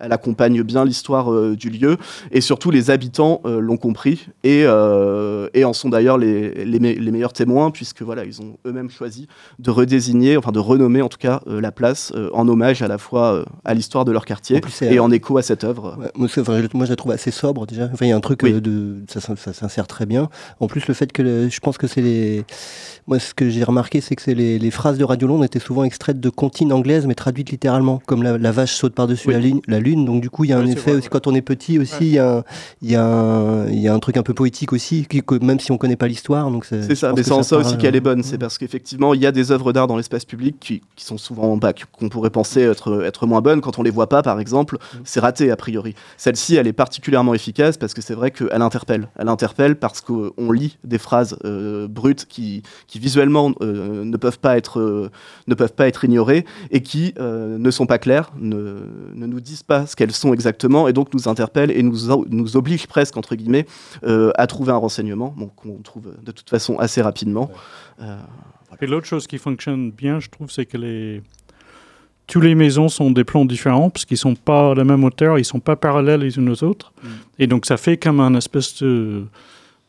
elle accompagne bien l'histoire euh, du lieu et surtout les habitants euh, l'ont compris et, euh, et, en sont d'ailleurs les, les, meilleurs témoins puisque voilà ils ont eux-mêmes choisi de redésigner, enfin de renommer en tout cas la place en hommage à la fois à l'histoire de leur quartier et en écho à cette œuvre. moi, je la trouve assez sobre déjà. Enfin, il y a un truc de ça, ça, s'insère très bien. En plus le fait que je pense que c'est les moi ce que j'ai remarqué c'est que les, les, phrases de Radio Londres étaient souvent extraites de comptines anglaises mais traduites littéralement comme la, vache saute par-dessus la, ligne, la lune donc du coup, il y a un effet aussi quand on est petit aussi. Il y, a, y, a un truc un peu poétique aussi, même si on connaît pas l'histoire. Donc c'est ça. Mais c'est en ça aussi qu'elle est bonne. C'est parce qu'effectivement, il y a des œuvres d'art dans l'espace public qui, sont souvent bas, qu'on pourrait penser être, être moins bonnes quand on les voit pas, par exemple. Mm. C'est raté a priori. Celle-ci, elle est particulièrement efficace parce que c'est vrai qu'elle interpelle. Elle interpelle parce qu'on lit des phrases euh, brutes qui, qui visuellement euh, ne peuvent pas être euh, ne peuvent pas être ignorées et qui ne sont pas claires, ne, ne nous disent pas ce qu'elles sont exactement, et donc nous interpellent et nous, nous obligent presque, entre guillemets, euh, à trouver un renseignement, bon, qu'on trouve de toute façon assez rapidement. Euh, et l'autre chose qui fonctionne bien, je trouve, c'est que les... Toutes les maisons sont des plans différents, parce qu'ils ne sont pas à la même hauteur, ils ne sont pas parallèles les unes aux autres. Mm. Et donc ça fait comme un espèce de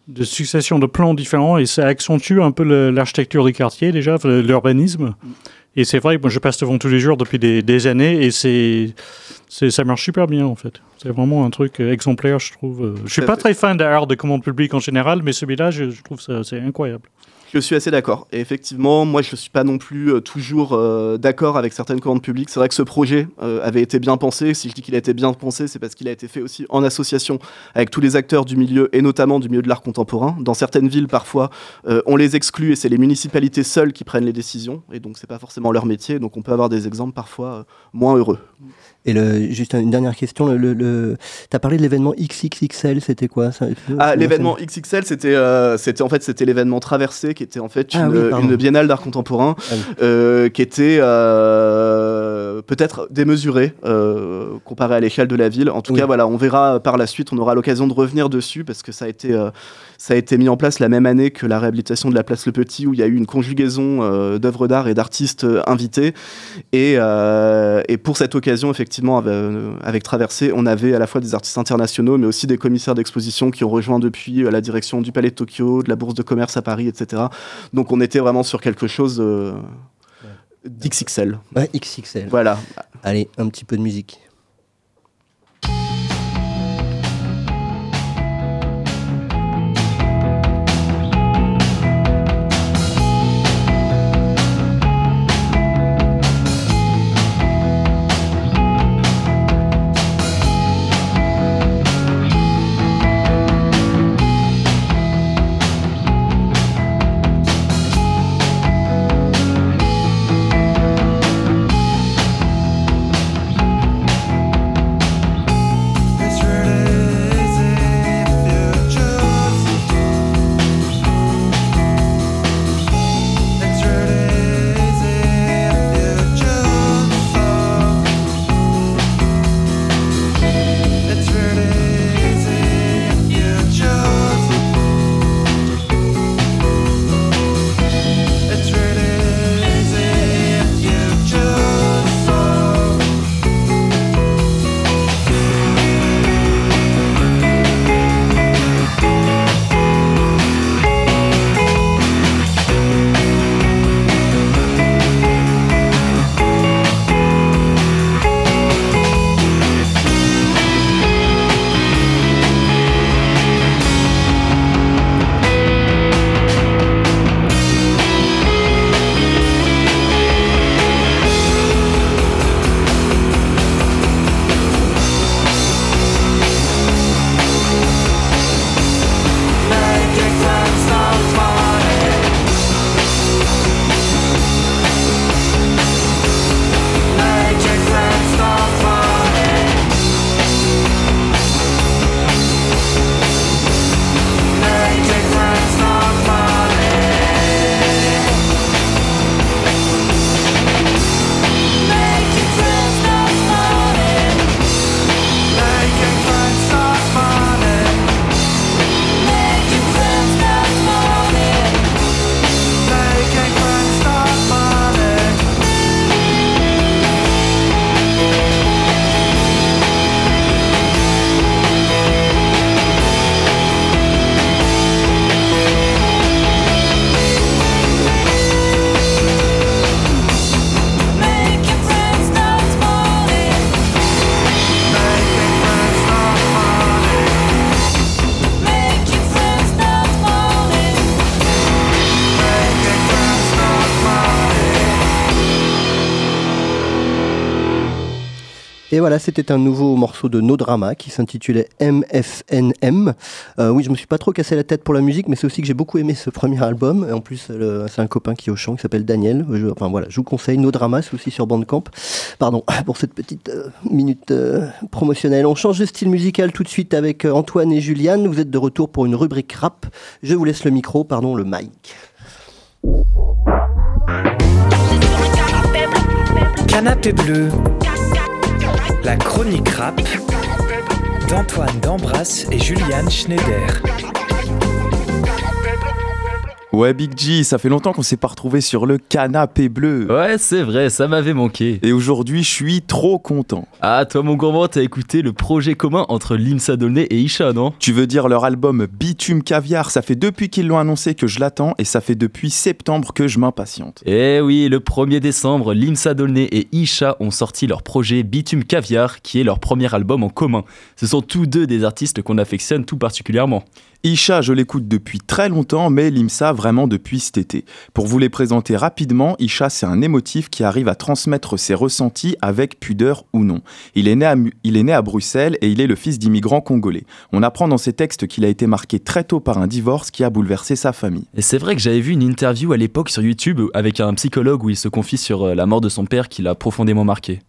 de succession de plans différents et ça accentue un peu l'architecture du quartier déjà, l'urbanisme. Et c'est vrai que moi je passe devant tous les jours depuis des, des années et c'est ça marche super bien en fait. C'est vraiment un truc exemplaire, je trouve. Je suis pas très fan d'art de commande publique en général, mais celui-là, je, je trouve ça c'est incroyable. Je suis assez d'accord. Et effectivement, moi, je ne suis pas non plus euh, toujours euh, d'accord avec certaines commandes publiques. C'est vrai que ce projet euh, avait été bien pensé. Si je dis qu'il a été bien pensé, c'est parce qu'il a été fait aussi en association avec tous les acteurs du milieu et notamment du milieu de l'art contemporain. Dans certaines villes, parfois, on les exclut et c'est les municipalités seules qui prennent les décisions. Et donc, c'est pas forcément leur métier. Donc, on peut avoir des exemples parfois moins heureux. Et le, juste une dernière question, le, le, tu as parlé de l'événement XXXL, c'était quoi ça, Ah, l'événement XXL, c'était euh, c'était en fait c'était l'événement Traversé, qui était en fait ah une, une biennale d'art contemporain, ah euh, qui était euh, peut-être démesurée comparée à l'échelle de la ville. En tout cas, voilà, on verra par la suite, on aura l'occasion de revenir dessus parce que ça a été ça a été mis en place la même année que la réhabilitation de la place Le Petit, où il y a eu une conjugaison d'œuvres d'art et d'artistes invités. Et, et, pour cette occasion, effectivement, avec, avec, Traversée, on avait à la fois des artistes internationaux, mais aussi des commissaires d'exposition qui ont rejoint depuis la direction du Palais de Tokyo, de la Bourse de commerce à Paris, etc. Donc on était vraiment sur quelque chose d'XXL. Ouais, XXL. Voilà. Allez, un petit peu de musique. Voilà, c'était un nouveau morceau de No Drama qui s'intitulait MFNM. Euh, oui, je me suis pas trop cassé la tête pour la musique, mais c'est aussi que j'ai beaucoup aimé ce premier album. Et en plus, c'est un copain qui est au chant qui s'appelle Daniel. Je, enfin voilà, je vous conseille No Drama, c'est aussi sur Bandcamp. Pardon pour cette petite euh, minute euh, promotionnelle. On change de style musical tout de suite avec Antoine et Juliane. Vous êtes de retour pour une rubrique rap. Je vous laisse le micro, pardon, le mic. Canapé bleu. La chronique rap d'Antoine Dambras et Juliane Schneider. Ouais, Big G, ça fait longtemps qu'on s'est pas retrouvé sur le canapé bleu. Ouais, c'est vrai, ça m'avait manqué. Et aujourd'hui, je suis trop content. Ah, toi, mon gourmand, t'as écouté le projet commun entre Limsa Dolné et Isha, non? Tu veux dire leur album Bitume Caviar? Ça fait depuis qu'ils l'ont annoncé que je l'attends et ça fait depuis septembre que je m'impatiente. Eh oui, le 1er décembre, Limsa Dolné et Isha ont sorti leur projet Bitume Caviar, qui est leur premier album en commun. Ce sont tous deux des artistes qu'on affectionne tout particulièrement. Isha, je l'écoute depuis très longtemps, mais Limsa vraiment depuis cet été. Pour vous les présenter rapidement, Isha, c'est un émotif qui arrive à transmettre ses ressentis avec pudeur ou non. Il est né à, il est né à Bruxelles et il est le fils d'immigrants congolais. On apprend dans ses textes qu'il a été marqué très tôt par un divorce qui a bouleversé sa famille. Et c'est vrai que j'avais vu une interview à l'époque sur YouTube avec un psychologue où il se confie sur euh, la mort de son père qui l'a profondément marqué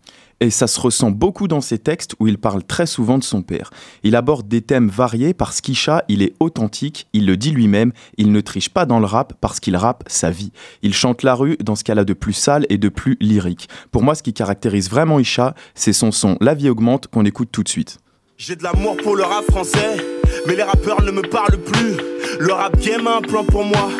et ça se ressent beaucoup dans ses textes où il parle très souvent de son père. Il aborde des thèmes variés parce qu'Isha, il est authentique, il le dit lui-même, il ne triche pas dans le rap parce qu'il rappe sa vie. Il chante la rue dans ce qu'elle a de plus sale et de plus lyrique. Pour moi, ce qui caractérise vraiment Isha, c'est son son La vie augmente qu'on écoute tout de suite. J'ai de l'amour pour le rap français, mais les rappeurs ne me parlent plus. Le rap game a un plan pour moi.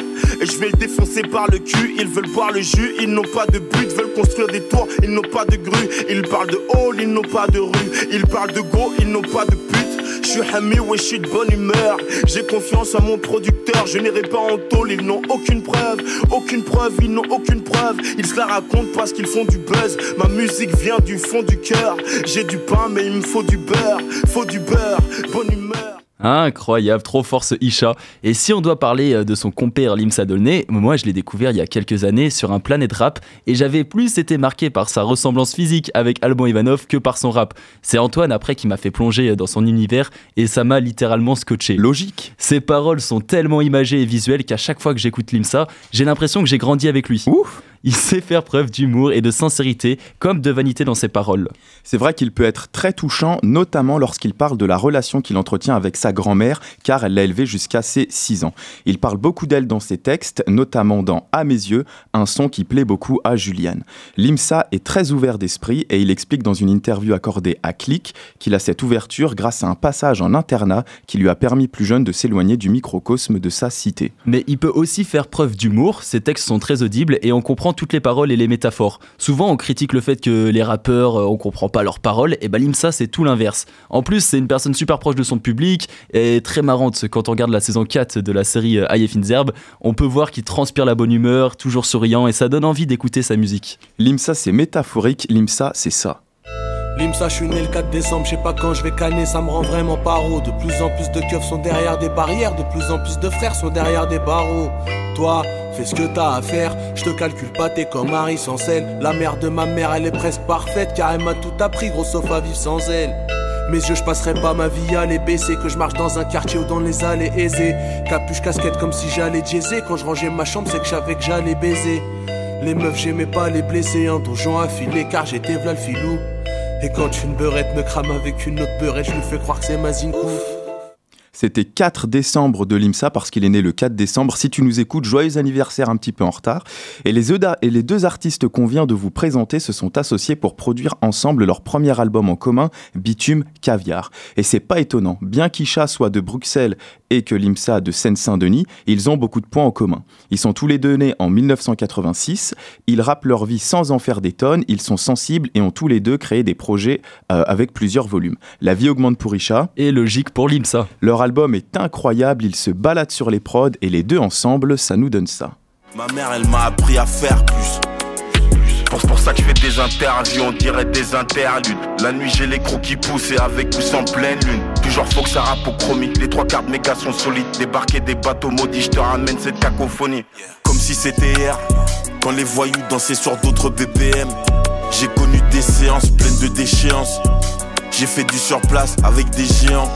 Et je vais le défoncer par le cul. Ils veulent boire le jus, ils n'ont pas de but. Veulent construire des tours, ils n'ont pas de grue. Ils parlent de hall, ils n'ont pas de rue. Ils parlent de go, ils n'ont pas de pute. Je suis ouais, de bonne humeur. J'ai confiance à mon producteur, je n'irai pas en tôle, ils n'ont aucune preuve, aucune preuve, ils n'ont aucune preuve. Ils se la racontent parce qu'ils font du buzz. Ma musique vient du fond du cœur. J'ai du pain, mais il me faut du beurre, faut du beurre, bonne humeur. Incroyable, trop force Isha. Et si on doit parler euh, de son compère Limsa Dolné, moi je l'ai découvert il y a quelques années sur un Planet Rap et j'avais plus été marqué par sa ressemblance physique avec Alban Ivanov que par son rap. C'est Antoine après qui m'a fait plonger euh, dans son univers et ça m'a littéralement scotché. Logique. Ses paroles sont tellement imagées et visuelles qu'à chaque fois que j'écoute Limsa, j'ai l'impression que j'ai grandi avec lui. Ouf il sait faire preuve d'humour et de sincérité, comme de vanité dans ses paroles. C'est vrai qu'il peut être très touchant, notamment lorsqu'il parle de la relation qu'il entretient avec sa grand-mère, car elle l'a élevé jusqu'à ses 6 ans. Il parle beaucoup d'elle dans ses textes, notamment dans À mes yeux, un son qui plaît beaucoup à Juliane. Limsa est très ouvert d'esprit et il explique dans une interview accordée à Click qu'il a cette ouverture grâce à un passage en internat qui lui a permis plus jeune de s'éloigner du microcosme de sa cité. Mais il peut aussi faire preuve d'humour, ses textes sont très audibles et on comprend toutes les paroles et les métaphores. Souvent, on critique le fait que les rappeurs, euh, on comprend pas leurs paroles, et bah Limsa, c'est tout l'inverse. En plus, c'est une personne super proche de son public et très marrante. Quand on regarde la saison 4 de la série euh, Aye Zerb, on peut voir qu'il transpire la bonne humeur, toujours souriant, et ça donne envie d'écouter sa musique. Limsa, c'est métaphorique, Limsa, c'est ça. Limsa, je suis né le 4 décembre, je sais pas quand je vais canner, ça me rend vraiment paro. De plus en plus de keufs sont derrière des barrières, de plus en plus de frères sont derrière des barreaux. Toi, fais ce que t'as à faire, je te calcule pas, t'es comme Marie sans sel. La mère de ma mère, elle est presque parfaite, car elle m'a tout appris, gros sauf à vivre sans elle. Mes yeux, je passerai pas ma vie à les baisser, que je marche dans un quartier ou dans les allées aisées. Capuche, casquette comme si j'allais jaiser, quand je rangeais ma chambre, c'est que j'avais que j'allais baiser. Les meufs, j'aimais pas les blesser, un donjon affilé, car j'étais v'là le filou. Et quand une beurette me crame avec une autre beurette, je lui fais croire que c'est ma zinkou. C'était 4 décembre de l'IMSA parce qu'il est né le 4 décembre. Si tu nous écoutes, joyeux anniversaire un petit peu en retard. Et les, et les deux artistes qu'on vient de vous présenter se sont associés pour produire ensemble leur premier album en commun, Bitume Caviar. Et c'est pas étonnant, bien qu'Isha soit de Bruxelles et que l'IMSA de Seine-Saint-Denis, ils ont beaucoup de points en commun. Ils sont tous les deux nés en 1986, ils rappent leur vie sans en faire des tonnes, ils sont sensibles et ont tous les deux créé des projets euh, avec plusieurs volumes. La vie augmente pour Isha. Et logique pour l'IMSA. Leur album est incroyable, ils se baladent sur les prods et les deux ensemble, ça nous donne ça. Ma mère, elle m'a appris à faire plus. C'est pour ça que je fais des interviews, on dirait des interludes. La nuit, j'ai les crocs qui poussent et avec ou sans pleine lune. Toujours faut que ça rappe au. Les trois quarts de mes gars sont solides. Débarquer des bateaux maudits, je te ramène cette cacophonie. Comme si c'était hier, quand les voyous dansaient sur d'autres BPM. J'ai connu des séances pleines de déchéances. J'ai fait du surplace avec des géants.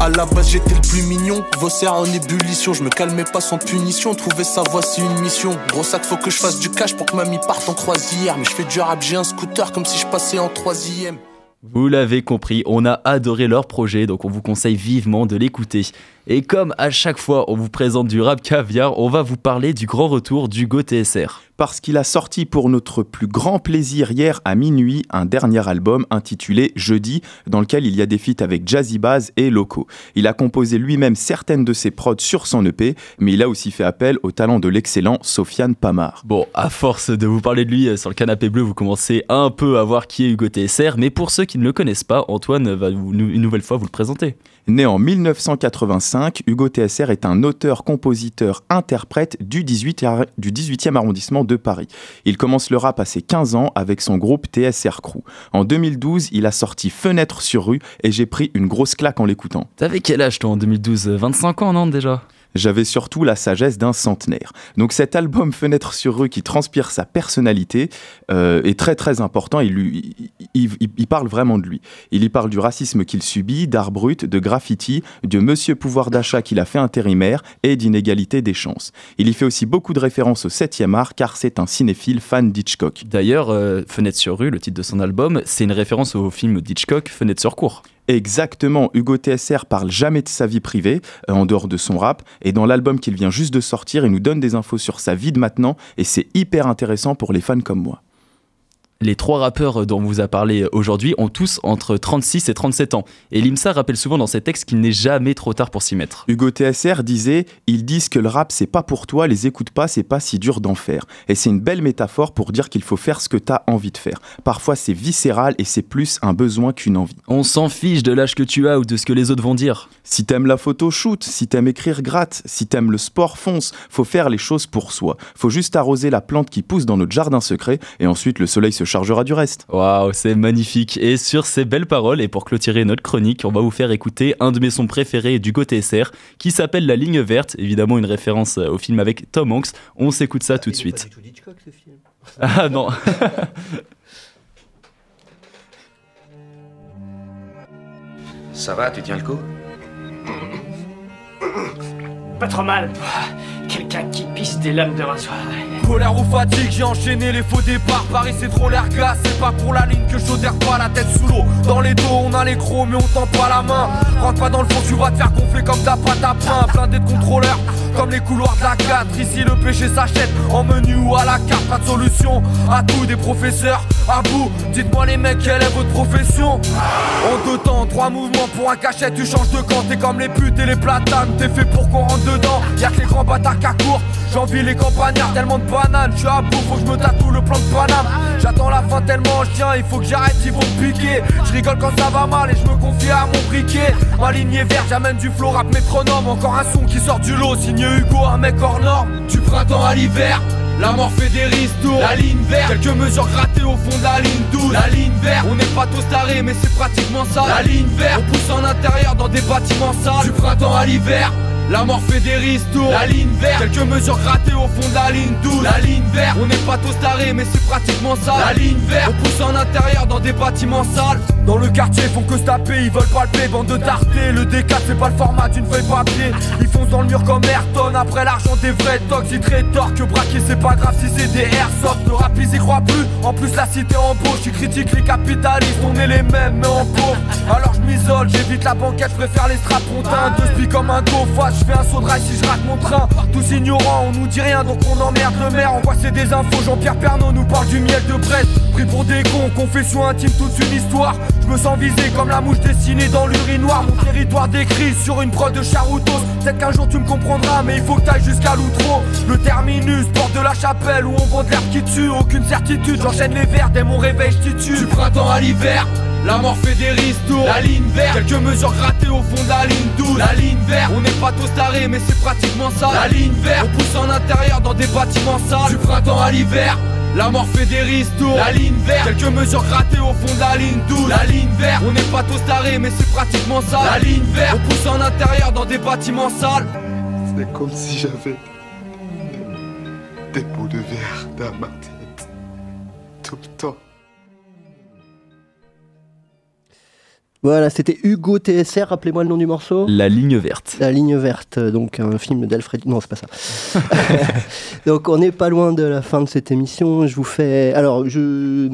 À la base j'étais le plus mignon, vos serres en ébullition, je me calmais pas sans punition, trouver sa voix c'est une mission. Gros sac faut que je fasse du cash pour que mamie parte en croisière, mais je fais du rap, j'ai un scooter comme si je passais en troisième. Vous l'avez compris, on a adoré leur projet, donc on vous conseille vivement de l'écouter. Et comme à chaque fois on vous présente du rap caviar, on va vous parler du grand retour du Go TSR. Parce qu'il a sorti pour notre plus grand plaisir hier à minuit un dernier album intitulé Jeudi, dans lequel il y a des feats avec Jazzy Baz et Loco. Il a composé lui-même certaines de ses prods sur son EP, mais il a aussi fait appel au talent de l'excellent Sofiane Pamar. Bon, à force de vous parler de lui euh, sur le canapé bleu, vous commencez un peu à voir qui est Hugo TSR, mais pour ceux qui ne le connaissent pas, Antoine va une nouvelle fois vous le présenter. Né en 1985, Hugo TSR est un auteur, compositeur, interprète du 18 ar- du 18e arrondissement de Paris. Il commence le rap à ses 15 ans avec son groupe TSR Crew. En 2012, il a sorti Fenêtre sur rue et j'ai pris une grosse claque en l'écoutant. T'avais quel âge toi en 2012 25 ans, non déjà? J'avais surtout la sagesse d'un centenaire. Donc cet album Fenêtre sur rue qui transpire sa personnalité euh, est très très important. Il, parle vraiment de lui. Il y parle du racisme qu'il subit, d'art brut, de graffiti, de monsieur pouvoir d'achat qu'il a fait intérimaire et d'inégalité des chances. Il y fait aussi beaucoup de références au 7e art car c'est un cinéphile fan d'Hitchcock. D'ailleurs, euh, Fenêtre sur rue, le titre de son album, c'est une référence au film d'Hitchcock, Fenêtre sur cour. Exactement, Hugo TSR parle jamais de sa vie privée, euh, en dehors de son rap, et dans l'album qu'il vient juste de sortir, il nous donne des infos sur sa vie de maintenant, et c'est hyper intéressant pour les fans comme moi. Les trois rappeurs dont on vous a parlé aujourd'hui ont tous entre 36 et 37 ans. Et Limsa rappelle souvent dans ses textes qu'il n'est jamais trop tard pour s'y mettre. Hugo TSR disait Ils disent que le rap c'est pas pour toi, les écoute pas, c'est pas si dur d'en faire. Et c'est une belle métaphore pour dire qu'il faut faire ce que t'as envie de faire. Parfois c'est viscéral et c'est plus un besoin qu'une envie. On s'en fiche de l'âge que tu as ou de ce que les autres vont dire. Si t'aimes la photo, shoot. Si t'aimes écrire, gratte. Si t'aimes le sport, fonce. Faut faire les choses pour soi. Faut juste arroser la plante qui pousse dans notre jardin secret et ensuite le soleil se chargera du reste. Waouh, c'est magnifique. Et sur ces belles paroles, et pour clôturer notre chronique, on va vous faire écouter un de mes sons préférés d'Hugo TSR qui s'appelle La Ligne Verte, évidemment une référence au film avec Tom Hanks. On s'écoute ça tout de suite. Ah non. Ça va, tu tiens le coup? Pas trop mal. Quelqu'un des lames de rasoir. Colère ou fatigue, j'ai enchaîné les faux départs. Paris, c'est trop l'air glace, c'est pas pour la ligne que je t'aire pas la tête sous l'eau. Dans les dos, on a les gros, mais on tend pas la main. Rentre pas dans le fond, tu vas te faire gonfler comme ta pâte à pain. Blindé de contrôleurs, comme les couloirs de la 4. Ici, le péché s'achète en menu ou à la carte. Pas de solution à tout, des professeurs à bout. Dites-moi, les mecs, quelle est votre profession? En deux temps, trois mouvements pour un cachet, tu changes de camp. T'es comme les putes et les platanes, t'es fait pour qu'on rentre dedans. Y'a que les grands bâtards qu'à court. J'envie les campagnards, tellement de bananes. Je suis à bout, faut que je me tatoue le plan de Paname. J'attends la fin tellement je tiens, il faut que j'arrête, ils vont piquer. Je rigole quand ça va mal et je me confie à mon briquet. Ma ligne est verte, j'amène du flow rap métronome. Encore un son qui sort du lot, signé Hugo, un mec hors norme. Du printemps à l'hiver. La mort fait des ristos, la ligne verte Quelques mesures grattées au fond de la ligne 12 La ligne verte, on n'est pas tous tarés mais c'est pratiquement ça La ligne verte, on pousse en intérieur dans des bâtiments sales Du printemps à l'hiver la mort fait des ristos, la ligne verte. Quelques mesures grattées au fond de la ligne 12 La ligne verte, on n'est pas tous tarés mais c'est pratiquement ça. La ligne verte, on pousse en intérieur dans des bâtiments sales. Dans le quartier font que se taper, ils veulent palper. Bande de tartés, le D4 c'est pas le format d'une feuille papier. Ils foncent dans le mur comme Ayrton. Après l'argent des vrais tox, ils rétorquent Braquer c'est pas grave si c'est des airsoft. Le rap ils y croient plus, en plus la cité embauche. Ils critiquent les capitalistes, on est les mêmes mais en pauvre. Alors je m'isole, j'évite la banquette, je préfère les strapontins Deux comme un dauphin, je fais un rail si je rate mon train. Tous ignorants, on nous dit rien donc on emmerde le maire. On voit c'est des infos, Jean-Pierre Pernaud nous parle du miel de Brest. Pris pour des cons, confession intime, toute une histoire. Je me sens visé comme la mouche dessinée dans l'urinoir. Mon territoire décrit sur une prod de charoutos. Peut-être qu'un jour tu me comprendras mais il faut que t'ailles jusqu'à l'outro Le terminus, porte de la chapelle où on vend de l'air qui tue. Aucune certitude, j'enchaîne les verres dès mon réveil je titue Du printemps à l'hiver la mort fait des ristos, la ligne verte. Quelques mesures grattées au fond de la ligne 12 La ligne verte, on n'est pas tous tarés mais c'est pratiquement ça. La ligne verte, on pousse en intérieur dans des bâtiments sales. Du printemps à l'hiver. La mort fait des ristos, la ligne verte. Quelques mesures grattées au fond de la ligne 12 La ligne verte, on n'est pas tous tarés mais c'est pratiquement ça. La ligne verte, on pousse en intérieur dans des bâtiments sales. C'est comme si j'avais des bouts de verre dans ma tête. Tout le temps Voilà, c'était Hugo TSR, rappelez-moi le nom du morceau. La ligne verte. La ligne verte, donc un film d'Alfred. Non, c'est pas ça. donc on n'est pas loin de la fin de cette émission. Je vous fais. Alors, je.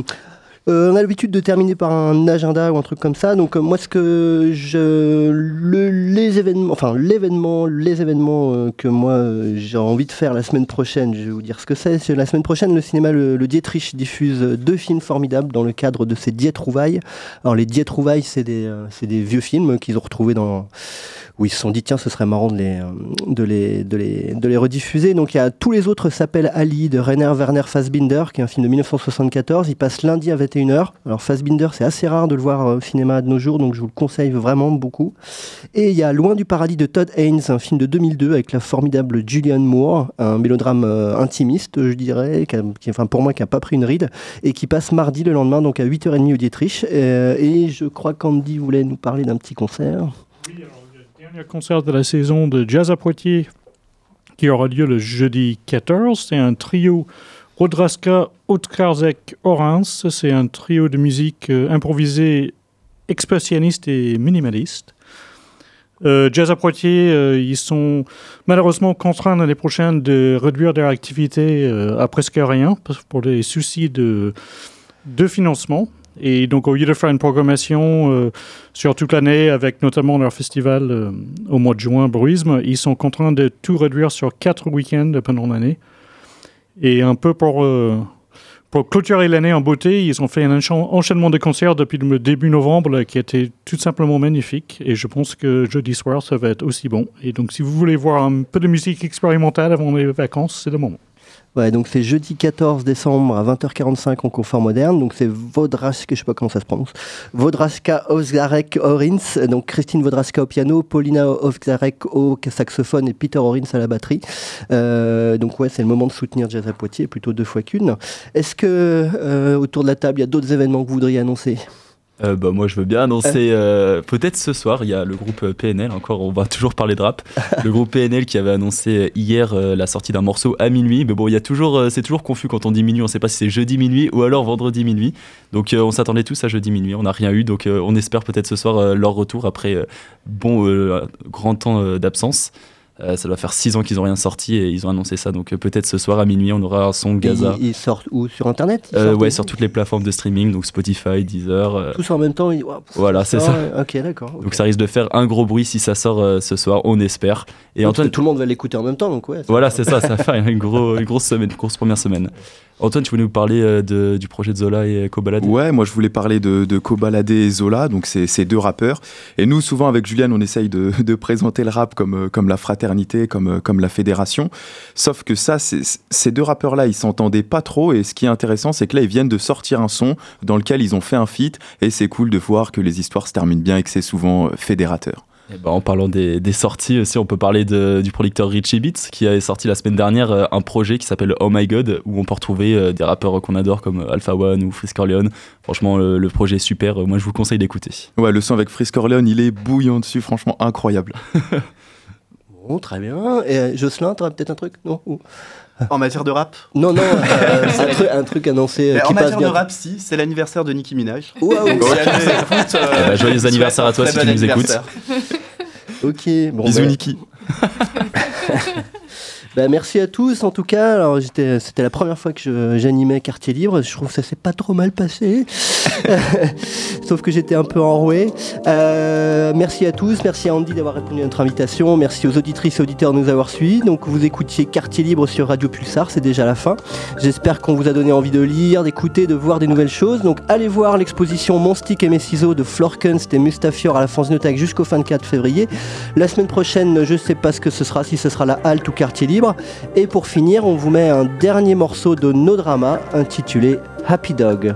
Euh, on a l'habitude de terminer par un agenda ou un truc comme ça. Donc euh, moi, ce que je, le, les événements, enfin l'événement, les événements euh, que moi euh, j'ai envie de faire la semaine prochaine, je vais vous dire ce que c'est. La semaine prochaine, le cinéma le, le Dietrich diffuse deux films formidables dans le cadre de ses Dietrouvailles. Alors les Dietrouvailles, c'est des, c'est des vieux films qu'ils ont retrouvés dans où ils se sont dit tiens ce serait marrant de les, euh, de les, de les, de les rediffuser. Donc il y a tous les autres s'appellent Ali de Rainer Werner Fassbinder qui est un film de 1974. Il passe lundi à 21h. Alors Fassbinder c'est assez rare de le voir euh, au cinéma de nos jours donc je vous le conseille vraiment beaucoup. Et il y a Loin du paradis de Todd Haynes, un film de 2002 avec la formidable Julianne Moore, un mélodrame euh, intimiste je dirais, qui, enfin pour moi qui a pas pris une ride et qui passe mardi le lendemain donc à 8h30 au Dietrich. Et je crois qu'Andy voulait nous parler d'un petit concert. Dernier concert de la saison de Jazz à Poitiers qui aura lieu le jeudi 14. C'est un trio Rodraska, Otkarzek, Orans. C'est un trio de musique euh, improvisée, expressionniste et minimaliste. Euh, Jazz à Poitiers, euh, ils sont malheureusement contraints l'année prochaine de réduire leur activité à presque rien pour des soucis de financement. Et donc, au lieu de faire une programmation euh, sur toute l'année, avec notamment leur festival euh, au mois de juin, Bruisme, ils sont contraints de tout réduire sur quatre week-ends pendant l'année. Et un peu pour, euh, clôturer l'année en beauté, ils ont fait un encha- enchaînement de concerts depuis le début novembre qui était tout simplement magnifique. Et je pense que jeudi soir, ça va être aussi bon. Et donc, si vous voulez voir un peu de musique expérimentale avant les vacances, c'est le moment. Ouais, donc c'est jeudi 14 décembre à 20h45 en confort moderne. Donc c'est Vodraska, je sais pas comment ça se prononce. Vodraska Ozarek Orins, donc Christine Vodraska au piano, Paulina Ozarek au saxophone et Peter Orins à la batterie. Euh, donc ouais, c'est le moment de soutenir Jazz à Poitiers, plutôt deux fois qu'une. Est-ce que euh, autour de la table, il y a d'autres événements que vous voudriez annoncer? Euh, bah, moi, je veux bien annoncer. euh, Peut-être ce soir, il y a le groupe euh, PNL. Encore, on va toujours parler de rap. le groupe PNL qui avait annoncé hier euh, la sortie d'un morceau à minuit. Mais bon, il y a toujours, euh, c'est toujours confus quand on dit minuit. On sait pas si c'est jeudi minuit ou alors vendredi minuit. Donc, euh, on s'attendait tous à jeudi minuit. On n'a rien eu. Donc, euh, on espère peut-être ce soir euh, leur retour après euh, bon euh, grand temps euh, d'absence. Euh, ça doit faire 6 ans qu'ils ont rien sorti et ils ont annoncé ça. Donc, euh, peut-être ce soir à minuit, on aura un son Gaza. Ils, ils sortent où Sur Internet Euh, ouais, sur toutes les plateformes de streaming, donc Spotify, Deezer. Tous en même temps ils- Voilà, c'est ça. Ok, d'accord. Donc ça risque de faire un gros bruit si ça sort ce soir, on espère. Et Donc, Antoine, tout le monde va l'écouter en même temps, donc ouais. voilà, c'est ça, ça va faire une, gros- une grosse semaine, une grosse première semaine. Antoine, tu voulais nous parler euh, du projet de Zola et Kobalade Ouais, moi je voulais parler de, de et Zola, donc ces deux rappeurs. Et nous, souvent avec Juliane, on essaye de, de présenter le rap comme, euh, comme la fraternité, comme, euh, comme la fédération. Sauf que ça, ces deux rappeurs-là, ils s'entendaient pas trop. Et ce qui est intéressant, c'est que là, ils viennent de sortir un son dans lequel ils ont fait un feat. Et c'est cool de voir que les histoires se terminent bien et que c'est souvent fédérateur. Eh ben, en parlant des, des sorties aussi, on peut parler de- du producteur Richie Beats qui a sorti la semaine dernière euh, un projet qui s'appelle Oh My God où on peut retrouver euh, des rappeurs qu'on adore comme euh, Alpha One ou Frisk Orleans. Franchement, le, le projet est super. Moi, je vous conseille d'écouter. Ouais, le son avec Frisk Orleans, il est bouillant dessus, franchement incroyable. Bon, très bien. Et Jocelyn, t'aurais peut-être un truc? Non? Ou- En matière de rap Non, non, euh, c'est un, truc, un truc annoncé euh, qui En passe matière de rap, si, c'est l'anniversaire de Nicki Minaj. Si écoute, euh, Eh ben, joyeux anniversaire à toi si tu nous écoutes. Ok, bon. Bisous, bah, Niki. Bah, merci à tous en tout cas. Alors j'étais, c'était la première fois que j'animais Quartier Libre. Je trouve que ça s'est pas trop mal passé. Sauf que j'étais un peu enroué. Euh, merci à tous. Merci à Andy d'avoir répondu à notre invitation. Merci aux auditrices et auditeurs de nous avoir suivis. Donc vous écoutiez Quartier Libre sur Radio Pulsar. C'est déjà la fin. J'espère qu'on vous a donné envie de lire, d'écouter, de voir des nouvelles choses. Donc allez voir l'exposition Mon stick et mes ciseaux de Florkunst et Mustafior à la Fanzinothèque jusqu'au 24 février. La semaine prochaine, je sais pas ce que ce sera, si ce sera la halte ou quartier Et pour finir, on vous met un dernier morceau de nos dramas intitulé Happy Dog.